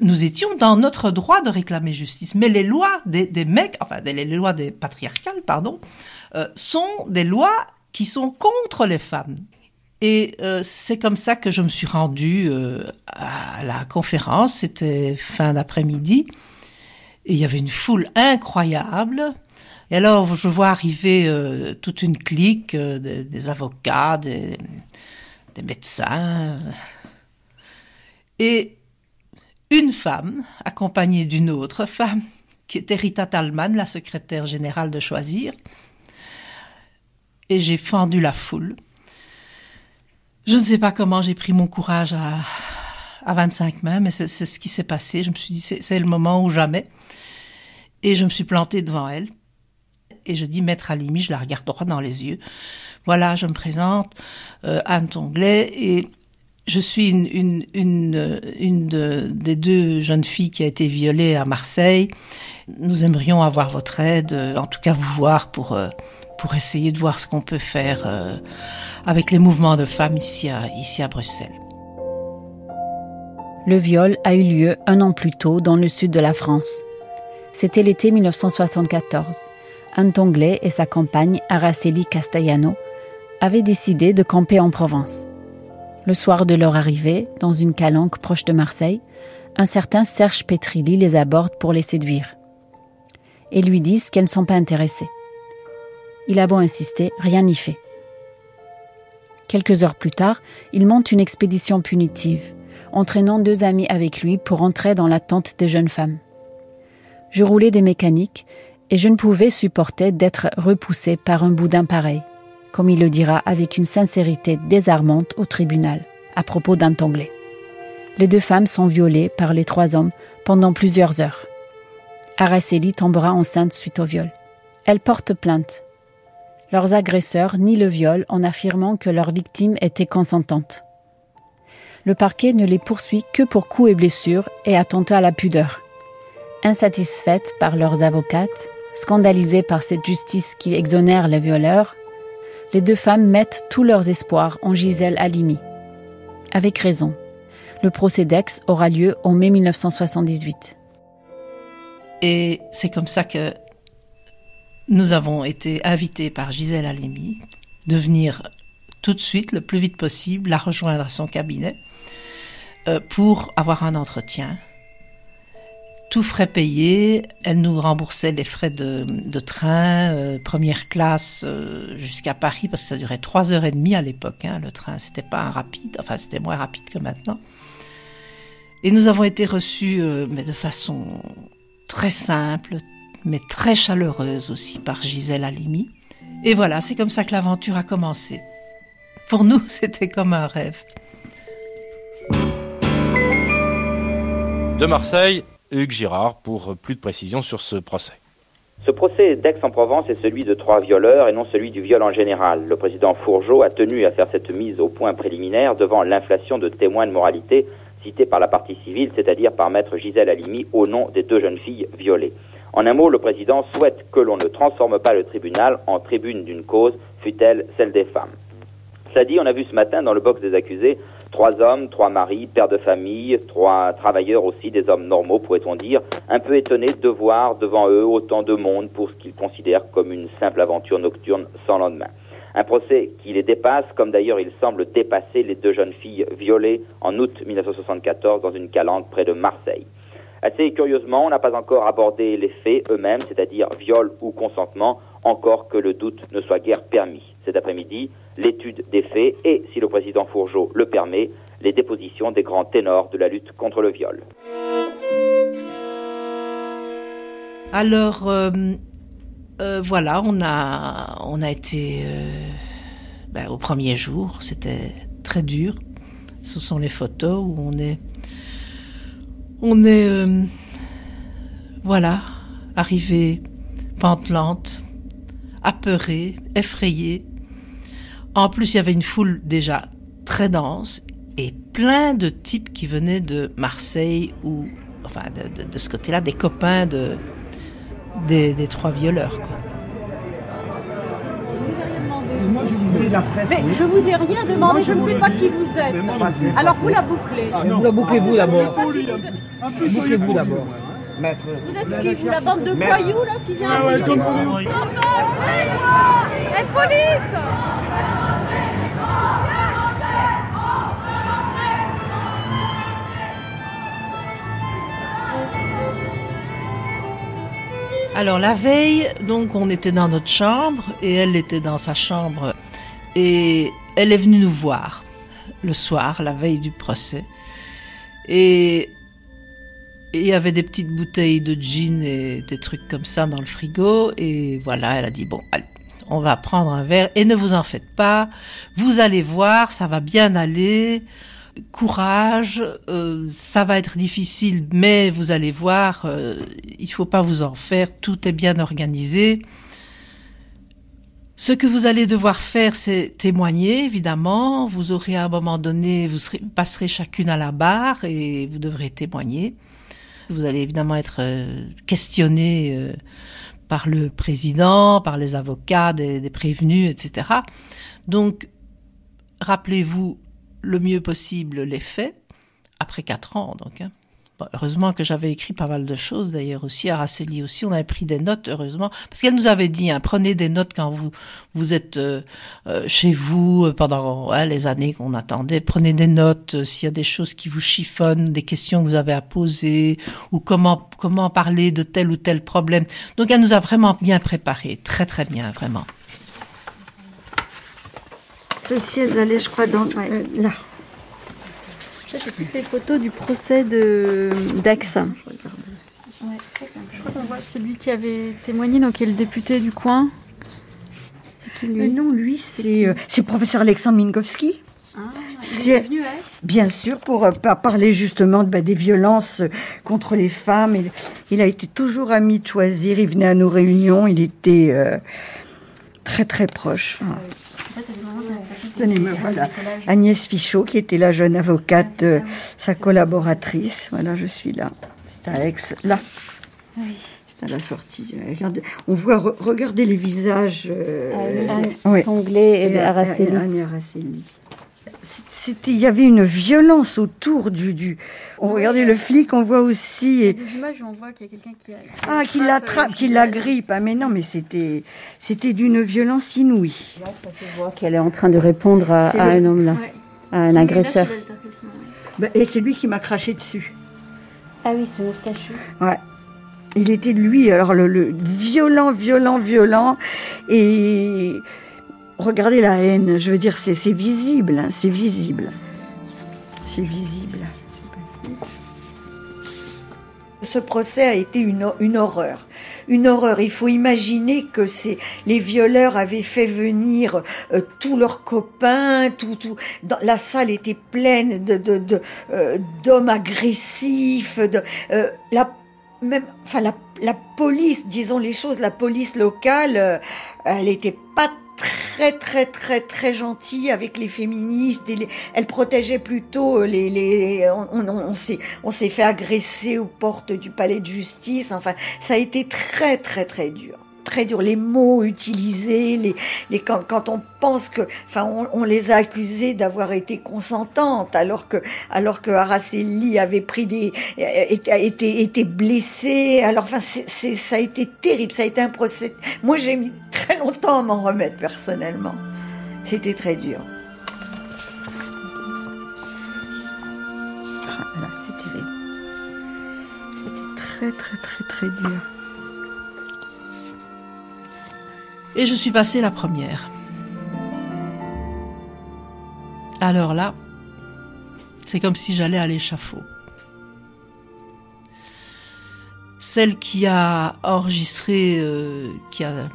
Nous étions dans notre droit de réclamer justice, mais les lois des, mecs, enfin les lois des patriarcales, pardon, euh, sont des lois qui sont contre les femmes. Et euh, c'est comme ça que je me suis rendue euh, à la conférence, c'était fin d'après-midi, et il y avait une foule incroyable. Et alors je vois arriver toute une clique des, avocats, des, des médecins, et une femme accompagnée d'une autre femme, qui était Rita Talman, la secrétaire générale de Choisir, et j'ai fendu la foule. Je ne sais pas comment j'ai pris mon courage à, à 25 mains, mais c'est ce qui s'est passé. Je me suis dit, c'est le moment ou jamais. Et je me suis plantée devant elle. Et je dis, Maître Alimi, je la regarde droit dans les yeux. Voilà, je me présente, euh, Anne Tonglet, et je suis une, des deux jeunes filles qui a été violée à Marseille. Nous aimerions avoir votre aide, en tout cas vous voir pour... Euh, pour essayer de voir ce qu'on peut faire euh, avec les mouvements de femmes ici à, ici à Bruxelles. Le viol a eu lieu un an plus tôt dans le sud de la France. C'était l'été 1974. Anne Tonglé et sa compagne Araceli Castellano avaient décidé de camper en Provence. Le soir de leur arrivée, dans une calanque proche de Marseille, un certain Serge Petrilli les aborde pour les séduire et lui disent qu'elles ne sont pas intéressées. Il a beau insister, rien n'y fait. Quelques heures plus tard, il monte une expédition punitive, entraînant deux amis avec lui pour entrer dans la tente des jeunes femmes. Je roulais des mécaniques et je ne pouvais supporter d'être repoussé par un boudin pareil, comme il le dira avec une sincérité désarmante au tribunal à propos d'un tonglé. Les deux femmes sont violées par les trois hommes pendant plusieurs heures. Araceli tombera enceinte suite au viol. Elle porte plainte leurs agresseurs nient le viol en affirmant que leur victime était consentante. Le parquet ne les poursuit que pour coups et blessures et attentats à la pudeur. Insatisfaites par leurs avocates, scandalisées par cette justice qui exonère les violeurs, les deux femmes mettent tous leurs espoirs en Gisèle Halimi. Avec raison. Le procès d'Aix aura lieu en mai 1978. Et c'est comme ça que nous avons été invités par Gisèle Halimi de venir tout de suite, le plus vite possible, la rejoindre à son cabinet euh, pour avoir un entretien. Tout frais payé, elle nous remboursait les frais de, train, euh, première classe euh, jusqu'à Paris, parce que ça durait trois heures et demie à l'époque, hein, le train. C'était pas rapide, enfin c'était moins rapide que maintenant. Et nous avons été reçus, mais de façon très simple, mais très chaleureuse aussi par Gisèle Halimi. Et voilà, c'est comme ça que l'aventure a commencé. Pour nous, c'était comme un rêve. De Marseille, Hugues Girard pour plus de précisions sur ce procès. Ce procès d'Aix-en-Provence est celui de trois violeurs et non celui du viol en général. Le président Fourgeot a tenu à faire cette mise au point préliminaire devant l'inflation de témoins de moralité cités par la partie civile, c'est-à-dire par maître Gisèle Halimi au nom des deux jeunes filles violées. En un mot, le président souhaite que l'on ne transforme pas le tribunal en tribune d'une cause, fût-elle celle des femmes. Cela dit, on a vu ce matin dans le box des accusés trois hommes, trois maris, pères de famille, trois travailleurs aussi, des hommes normaux, pourrait-on dire, un peu étonnés de voir devant eux autant de monde pour ce qu'ils considèrent comme une simple aventure nocturne sans lendemain. Un procès qui les dépasse, comme d'ailleurs il semble dépasser les deux jeunes filles violées en août 1974 dans une calandre près de Marseille. Assez curieusement, on n'a pas encore abordé les faits eux-mêmes, c'est-à-dire viol ou consentement, encore que le doute ne soit guère permis. Cet après-midi, l'étude des faits et, si le président Fourgeau le permet, les dépositions des grands ténors de la lutte contre le viol. Alors, euh, euh, voilà, on a, on a été euh, ben, au premier jour, c'était très dur. Ce sont les photos où on est on est, voilà, arrivé pantelante, apeuré, effrayé. En plus, il y avait une foule déjà très dense et plein de types qui venaient de Marseille ou, enfin, de, ce côté-là, des copains de, des, trois violeurs. Mais je vous ai rien demandé, je ne sais pas qui vous êtes. Alors vous la bouclez. Ah, vous la bouclez vous d'abord. Bouclez-vous d'abord. Maître. Vous êtes qui Vous la bande de voyous là qui vient ah ouais, Et police Alors la veille, donc on était dans notre chambre et elle était dans sa chambre et elle est venue nous voir le soir, la veille du procès. Et il y avait des petites bouteilles de gin et des trucs comme ça dans le frigo. Et voilà, elle a dit, bon, allez, on va prendre un verre et ne vous en faites pas. Vous allez voir, ça va bien aller. Courage, euh, ça va être difficile, mais vous allez voir, euh, il faut pas vous en faire, tout est bien organisé. Ce que vous allez devoir faire, c'est témoigner, évidemment. Vous aurez à un moment donné, vous passerez chacune à la barre et vous devrez témoigner. Vous allez évidemment être euh, questionné euh, par le président, par les avocats des, prévenus, etc. Donc, rappelez-vous le mieux possible les faits, après quatre ans, donc. Hein heureusement que j'avais écrit pas mal de choses d'ailleurs aussi, à Raceli aussi, on avait pris des notes, heureusement, parce qu'elle nous avait dit, hein, prenez des notes quand vous, vous êtes euh, euh, chez vous euh, pendant les années qu'on attendait, prenez des notes s'il y a des choses qui vous chiffonnent, des questions que vous avez à poser, ou comment, comment parler de tel ou tel problème. Donc elle nous a vraiment bien préparé, très très bien, vraiment. Celle-ci, elles allaient, je crois, dans, là. Ça, c'est toutes les photos du procès de d'Aix. Ouais, je crois qu'on voit celui qui avait témoigné, donc qui est le député du coin. C'est qui lui? Euh, Non, lui, c'est euh, le professeur Alexandre Minkowski. Ah, il est venu à Aix Bien sûr, pour euh, parler justement bah, des violences contre les femmes. Il, il, a été toujours ami de choisir. Il venait à nos réunions. Il était très très proche. Ah voilà. Agnès Fichot, qui était la jeune avocate, euh, sa collaboratrice. Voilà, je suis là. C'est à Aix, là. Oui. C'est à la sortie. Regardez, on voit, regardez les visages. Euh, Anglais et, de Araceli il y avait une violence autour du, du. On regardait le flic, on voit aussi. Il y a des images où on voit qu'il y a quelqu'un qui, ah qui l'attrape, qui l'agrippe. Ah mais non, mais c'était c'était d'une violence inouïe. Là, ça se voit qu'elle est en train de répondre à, un homme là, à un agresseur. Bah, et c'est lui qui m'a craché dessus. Ah oui, ce moustachu. Ouais. Il était de lui, alors le, le violent, violent, violent, et Regardez la haine, je veux dire, c'est visible, hein, c'est visible. C'est visible. Ce procès a été une, une, horreur. Une horreur. Il faut imaginer que c'est les violeurs avaient fait venir euh, tous leurs copains, tout, tout. Dans, la salle était pleine de d'hommes de, agressifs. De, euh, la, même, enfin la, police, disons les choses, la police locale, euh, elle n'était pas très très très très gentille avec les féministes. Et elle protégeait plutôt les. les on s'est fait agresser aux portes du palais de justice. Enfin, ça a été très très très dur très dur, les mots utilisés, les, les quand, on pense que, enfin, on, les a accusés d'avoir été consentantes, alors que, alors que Araceli avait pris des, été, été blessé. Alors, enfin, c'est, ça a été terrible, ça a été un procès. Moi, j'ai mis très longtemps à m'en remettre personnellement. C'était très dur. Voilà, c'est terrible. C'était très, très, très, très dur. Et je suis passée la première. Alors là, c'est comme si j'allais à l'échafaud. Celle qui a enregistré, euh, qui a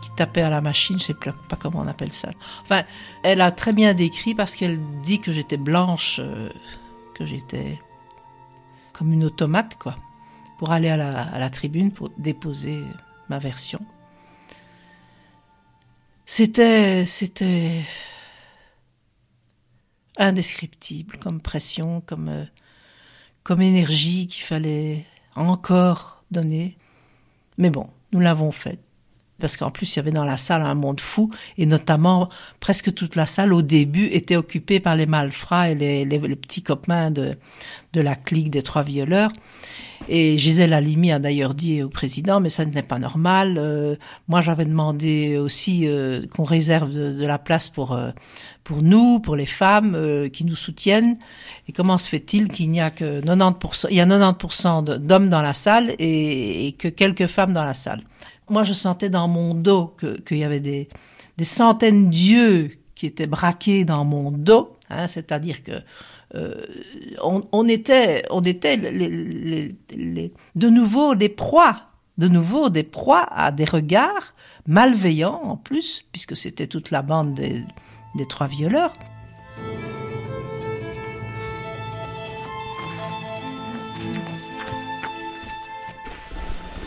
qui tapait à la machine, je sais pas comment on appelle ça. Enfin, elle a très bien décrit parce qu'elle dit que j'étais blanche, euh, que j'étais comme une automate, quoi, pour aller à la tribune pour déposer ma version. C'était, indescriptible comme pression, comme, euh, comme énergie qu'il fallait encore donner. Mais bon, nous l'avons fait. Parce qu'en plus, il y avait dans la salle un monde fou, et notamment presque toute la salle au début était occupée par les malfrats et les, petits copains de, la clique des trois violeurs. Et Gisèle Halimi a d'ailleurs dit au président, mais ça n'est pas normal. Euh, moi, j'avais demandé aussi euh, qu'on réserve de, la place pour euh, pour nous, pour les femmes qui nous soutiennent. Et comment se fait-il qu'il n'y a que 90%, il y a 90% d'hommes dans la salle et, que quelques femmes dans la salle? Moi, je sentais dans mon dos qu'il y avait des, des centaines d'yeux qui étaient braqués dans mon dos, hein, c'est-à-dire que euh, on, était, on était de nouveau des proies, de nouveau des proies à des regards malveillants en plus, puisque c'était toute la bande des, des trois violeurs.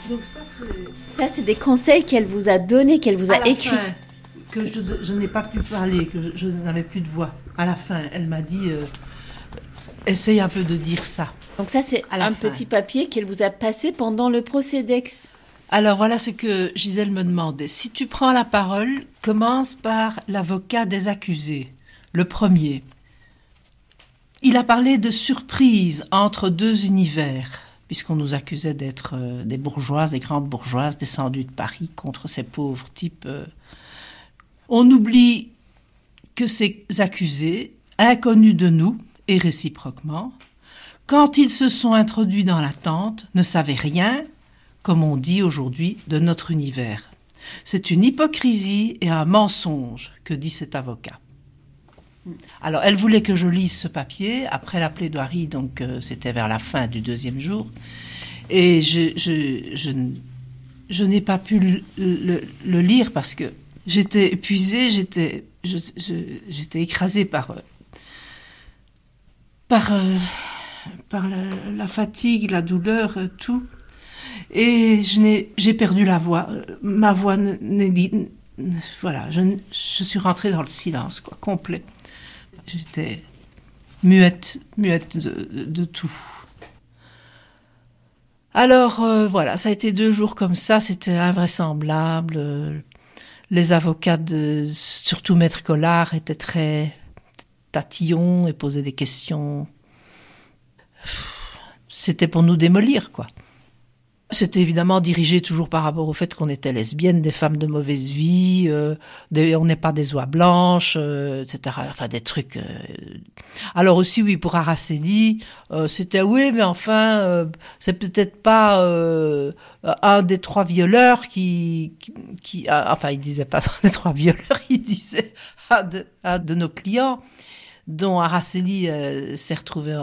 Donc ça, c'est... Ça, c'est des conseils qu'elle vous a donnés, qu'elle vous a écrits. Que je, je n'ai pas pu parler, que je, je n'avais plus de voix. À la fin, elle m'a dit... Euh, essaye un peu de dire ça. Donc ça, c'est un fin. petit papier qu'elle vous a passé pendant le procédex. Alors voilà ce que Gisèle me demandait. Si tu prends la parole, commence par l'avocat des accusés, le premier. Il a parlé de surprise entre deux univers, puisqu'on nous accusait d'être euh, des bourgeoises, des grandes bourgeoises descendues de Paris contre ces pauvres types. Euh. On oublie que ces accusés, inconnus de nous, et réciproquement, quand ils se sont introduits dans la tente, ne savaient rien, comme on dit aujourd'hui, de notre univers. C'est une hypocrisie et un mensonge que dit cet avocat. Alors, elle voulait que je lise ce papier après la plaidoirie, donc euh, c'était vers la fin du deuxième jour, et je, je, je, je n'ai pas pu le, lire parce que j'étais épuisée, j'étais, j'étais écrasée par par, euh, par la, fatigue, la douleur, euh, tout. Et j'ai perdu la voix. Ma voix n'est dit. Voilà, je, je, suis rentrée dans le silence, quoi, complet. J'étais muette, muette de, tout. Alors euh, voilà, ça a été deux jours comme ça, c'était invraisemblable. Les avocats, de, surtout Maître Collard, étaient très tatillons et posaient des questions. C'était pour nous démolir, quoi. C'était évidemment dirigé toujours par rapport au fait qu'on était lesbiennes, des femmes de mauvaise vie, euh, des, on n'est pas des oies blanches, euh, etc. Enfin, des trucs. Euh... Alors aussi, oui, pour Araceli, euh, c'était oui, mais enfin, euh, c'est peut-être pas euh, un des trois violeurs qui, qui, qui enfin, il disait pas un des trois violeurs, il disait un de, un de nos clients dont Araceli s'est retrouvée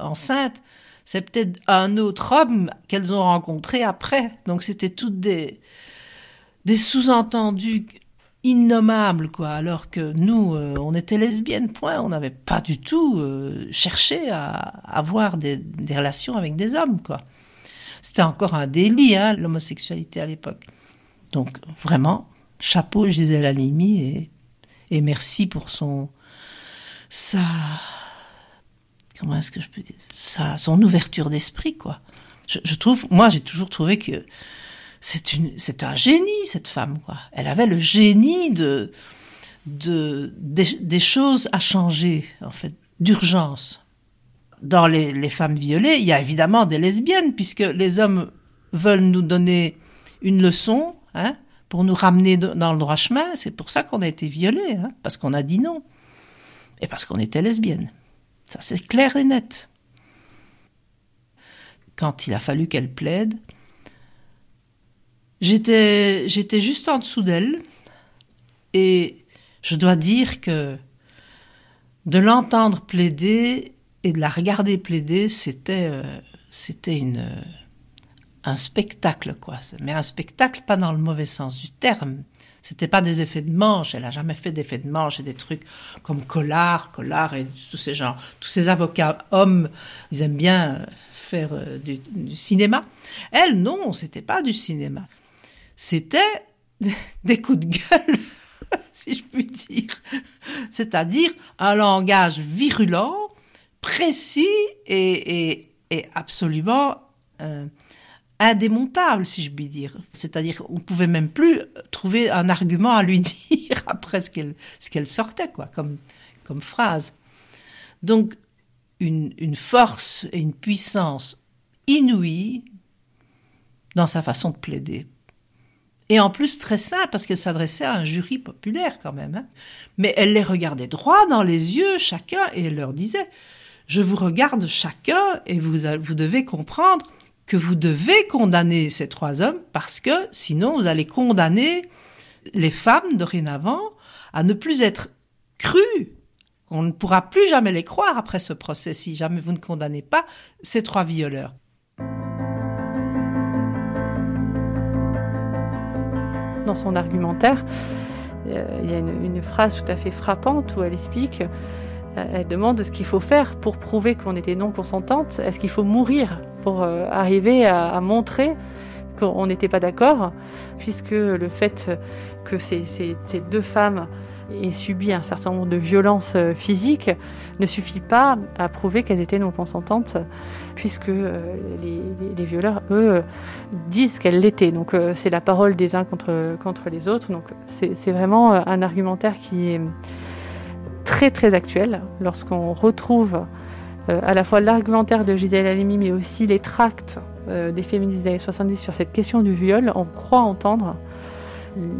enceinte c'est peut-être un autre homme qu'elles ont rencontré après. Donc c'était toutes des, sous-entendus innommables, quoi. Alors que nous, euh, on était lesbiennes, point. On n'avait pas du tout euh, cherché à, avoir des, relations avec des hommes, quoi. C'était encore un délit, hein, l'homosexualité à l'époque. Donc vraiment, chapeau Gisèle Halimi et, et merci pour son sa comment est-ce que je peux dire ça son ouverture d'esprit quoi. Je, trouve moi j'ai toujours trouvé que c'est une c'est un génie cette femme quoi. Elle avait le génie de de des, choses à changer en fait d'urgence. Dans les, les femmes violées, il y a évidemment des lesbiennes puisque les hommes veulent nous donner une leçon, hein, pour nous ramener dans le droit chemin. C'est pour ça qu'on a été violés, hein, parce qu'on a dit non. Et parce qu'on était lesbienne. Ça, c'est clair et net. Quand il a fallu qu'elle plaide, j'étais, juste en dessous d'elle. Et je dois dire que de l'entendre plaider et de la regarder plaider, c'était, euh, un spectacle, quoi. Mais un spectacle pas dans le mauvais sens du terme. C'était pas des effets de manche. Elle a jamais fait d'effets de manche et des trucs comme Collard, Collard et tous ces gens, tous ces avocats hommes, ils aiment bien euh, faire euh, du, cinéma. Elle, non, c'était pas du cinéma. C'était des coups de gueule, si je puis dire. C'est-à-dire un langage virulent, précis et, absolument euh, indémontable, si je puis dire. C'est-à-dire, on pouvait même plus trouver un argument à lui dire après ce qu'elle, sortait, quoi, comme, phrase. Donc, une, force et une puissance inouïe dans sa façon de plaider. Et en plus, très simple, parce qu'elle s'adressait à un jury populaire quand même. Hein. Mais elle les regardait droit dans les yeux, chacun, et elle leur disait, je vous regarde chacun, et vous devez comprendre que vous devez condamner ces trois hommes parce que sinon vous allez condamner les femmes dorénavant à ne plus être crues. On ne pourra plus jamais les croire après ce procès si jamais vous ne condamnez pas ces trois violeurs. Dans son argumentaire, euh, il y a une, phrase tout à fait frappante où elle explique euh, elle demande ce qu'il faut faire pour prouver qu'on était non consentante. Est-ce qu'il faut mourir pour euh, arriver à, montrer qu'on n'était pas d'accord, puisque le fait que ces, deux femmes aient subi un certain nombre de violences euh, physiques ne suffit pas à prouver qu'elles étaient non consentantes, puisque les, violeurs, eux, disent qu'elles l'étaient. Donc c'est la parole des uns contre, contre les autres. Donc c'est vraiment un argumentaire qui est très très actuel lorsqu'on retrouve euh, à la fois l'argumentaire de Gisèle Halimi mais aussi les tracts euh, des féministes des années 70 sur cette question du viol, on croit entendre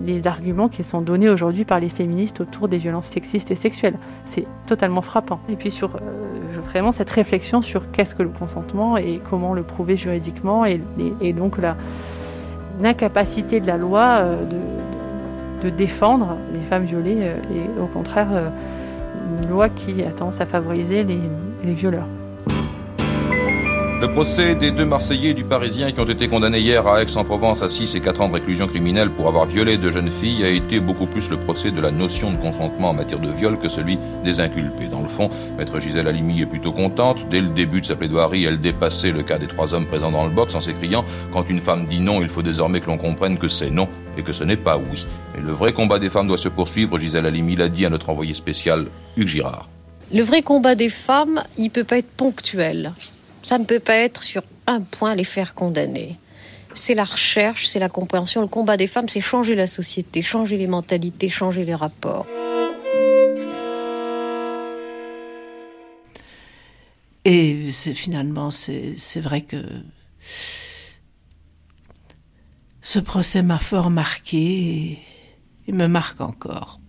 les arguments qui sont donnés aujourd'hui par les féministes autour des violences sexistes et sexuelles. C'est totalement frappant. Et puis sur euh, vraiment cette réflexion sur qu'est-ce que le consentement et comment le prouver juridiquement et, donc l'incapacité de la loi de, de, défendre les femmes violées et au contraire une loi qui a tendance à favoriser les, les violeurs. Le procès des deux Marseillais et du Parisien qui ont été condamnés hier à Aix-en-Provence à 6 et 4 ans de réclusion criminelle pour avoir violé de jeunes filles a été beaucoup plus le procès de la notion de consentement en matière de viol que celui des inculpés. Dans le fond, maître Gisèle Halimi est plutôt contente. Dès le début de sa plaidoirie, elle dépassait le cas des trois hommes présents dans le box en s'écriant Quand une femme dit non, il faut désormais que l'on comprenne que c'est non et que ce n'est pas oui. Mais le vrai combat des femmes doit se poursuivre, Gisèle Halimi l'a dit à notre envoyé spécial, Hugues Girard. Le vrai combat des femmes, il peut pas être ponctuel. Ça ne peut pas être sur un point les faire condamner. C'est la recherche, c'est la compréhension. Le combat des femmes, c'est changer la société, changer les mentalités, changer les rapports. Et finalement, c'est vrai que ce procès m'a fort marqué et, me marque encore.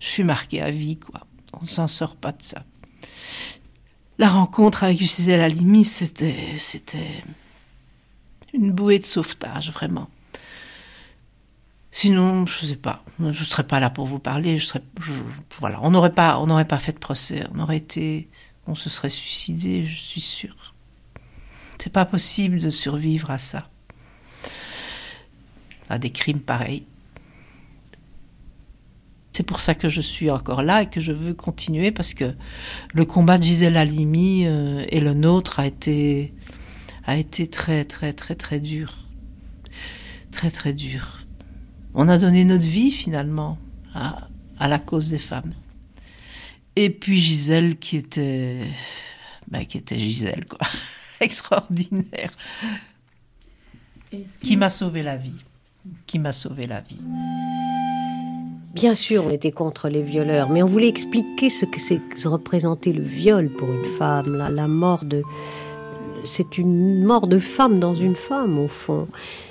Je suis marqué à vie, quoi. On ne s'en sort pas de ça. La rencontre avec Gisèle Halimi, c'était, c'était une bouée de sauvetage, vraiment. Sinon, je ne sais pas, je ne serais pas là pour vous parler. Je serais, voilà, on n'aurait pas, on n'aurait pas fait de procès. On aurait été, on se serait suicidé, je suis sûre. C'est pas possible de survivre à ça, à des crimes pareils. C'est pour ça que je suis encore là et que je veux continuer parce que le combat de Gisèle Halimi euh, et le nôtre a été, a été très, très, très, très dur. Très, très dur. On a donné notre vie finalement à, à la cause des femmes. Et puis Gisèle qui était, ben, qui était Gisèle quoi, extraordinaire, qui m'a sauvé la vie, qui m'a sauvé la vie. Bien sûr, on était contre les violeurs, mais on voulait expliquer ce que c'est que représentait le viol pour une femme, la, mort de. C'est une mort de femme dans une femme, au fond.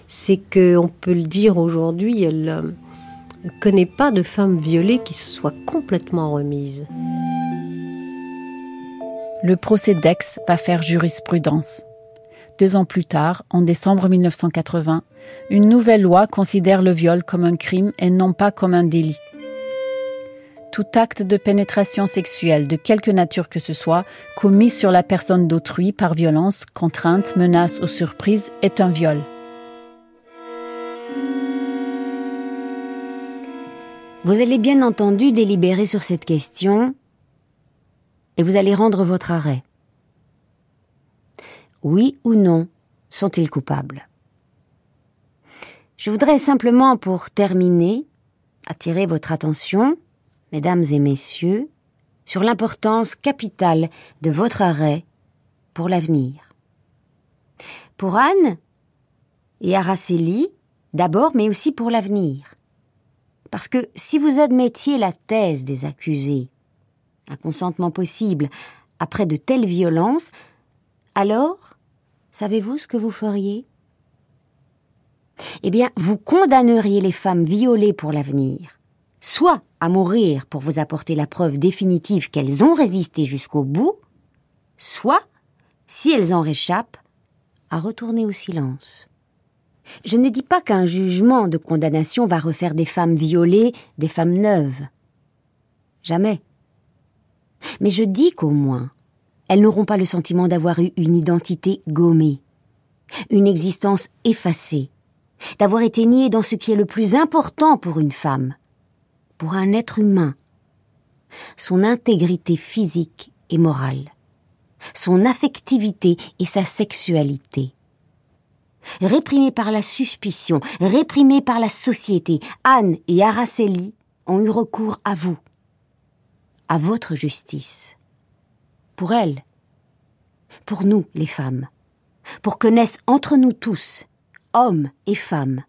C'est que, on peut le dire aujourd'hui, elle euh, ne connaît pas de femme violée qui se soit complètement remise. Le procès d'Aix va faire jurisprudence. Deux ans plus tard, en décembre 1980, une nouvelle loi considère le viol comme un crime et non pas comme un délit. Tout acte de pénétration sexuelle de quelque nature que ce soit commis sur la personne d'autrui par violence, contrainte, menace ou surprise est un viol. Vous allez bien entendu délibérer sur cette question et vous allez rendre votre arrêt. Oui ou non sont-ils coupables? Je voudrais simplement, pour terminer, attirer votre attention, mesdames et messieurs, sur l'importance capitale de votre arrêt pour l'avenir. Pour Anne et Araceli, d'abord, mais aussi pour l'avenir. Parce que si vous admettiez la thèse des accusés, un consentement possible après de telles violences, alors, savez-vous ce que vous feriez? Eh bien, vous condamneriez les femmes violées pour l'avenir, soit à mourir pour vous apporter la preuve définitive qu'elles ont résisté jusqu'au bout, soit, si elles en réchappent, à retourner au silence. Je ne dis pas qu'un jugement de condamnation va refaire des femmes violées des femmes neuves. Jamais. Mais je dis qu'au moins, elles n'auront pas le sentiment d'avoir eu une identité gommée, une existence effacée, d'avoir été nié dans ce qui est le plus important pour une femme, pour un être humain, son intégrité physique et morale, son affectivité et sa sexualité. Réprimée par la suspicion, réprimée par la société, Anne et Araceli ont eu recours à vous, à votre justice. Pour elles, pour nous les femmes, pour que naissent entre nous tous hommes et femmes,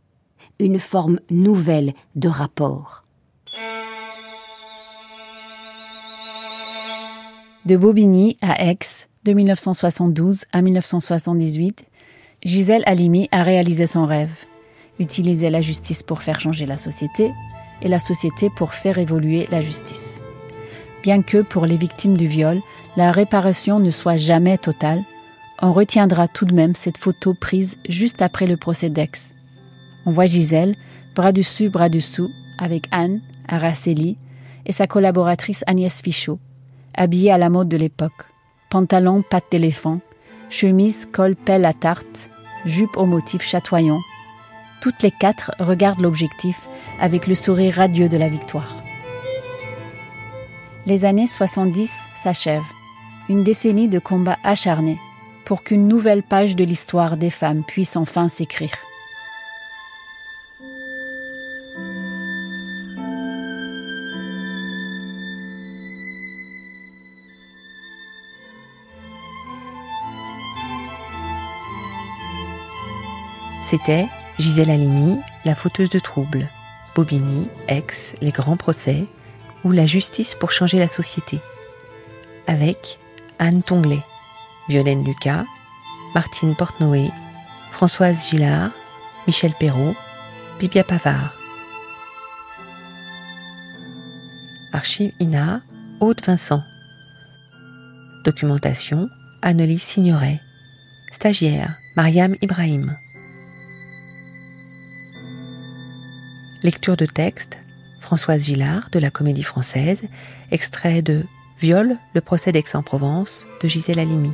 une forme nouvelle de rapport. De Bobigny à Aix, de 1972 à 1978, Gisèle Halimi a réalisé son rêve, utiliser la justice pour faire changer la société et la société pour faire évoluer la justice. Bien que pour les victimes du viol, la réparation ne soit jamais totale, on retiendra tout de même cette photo prise juste après le procès d'Aix. On voit Gisèle, bras dessus, bras dessous, avec Anne, Araceli et sa collaboratrice Agnès Fichot, habillée à la mode de l'époque. Pantalon, patte d'éléphant, chemise, col, pelle à tarte, jupe au motif chatoyant. Toutes les quatre regardent l'objectif avec le sourire radieux de la victoire. Les années 70 s'achèvent, une décennie de combats acharnés pour qu'une nouvelle page de l'histoire des femmes puisse enfin s'écrire. C'était Gisèle Halimi, la fauteuse de troubles, Bobigny, Ex, les grands procès, ou la justice pour changer la société, avec Anne Tonglet. Violaine Lucas, Martine Portnoé, Françoise Gillard, Michel Perrault, Bibia Pavard. Archive INA, Aude Vincent. Documentation, Annelise Signoret. Stagiaire, Mariam Ibrahim. Lecture de texte, Françoise Gillard de la Comédie Française, extrait de Viol, le procès d'Aix-en-Provence de Gisèle Halimi.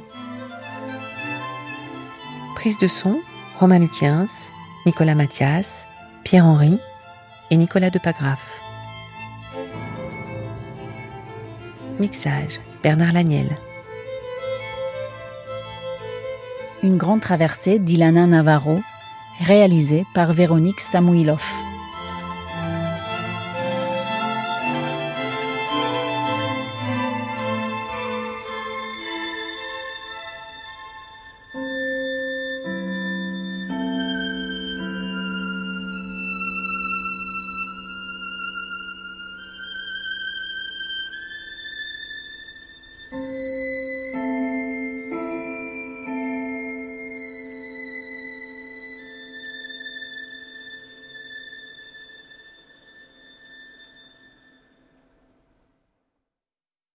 Prise de son, Romain Luquiens, Nicolas Mathias, Pierre-Henri et Nicolas Depagraf. Mixage, Bernard Lagnel. Une grande traversée d'Ilana Navarro, réalisée par Véronique Samouilov.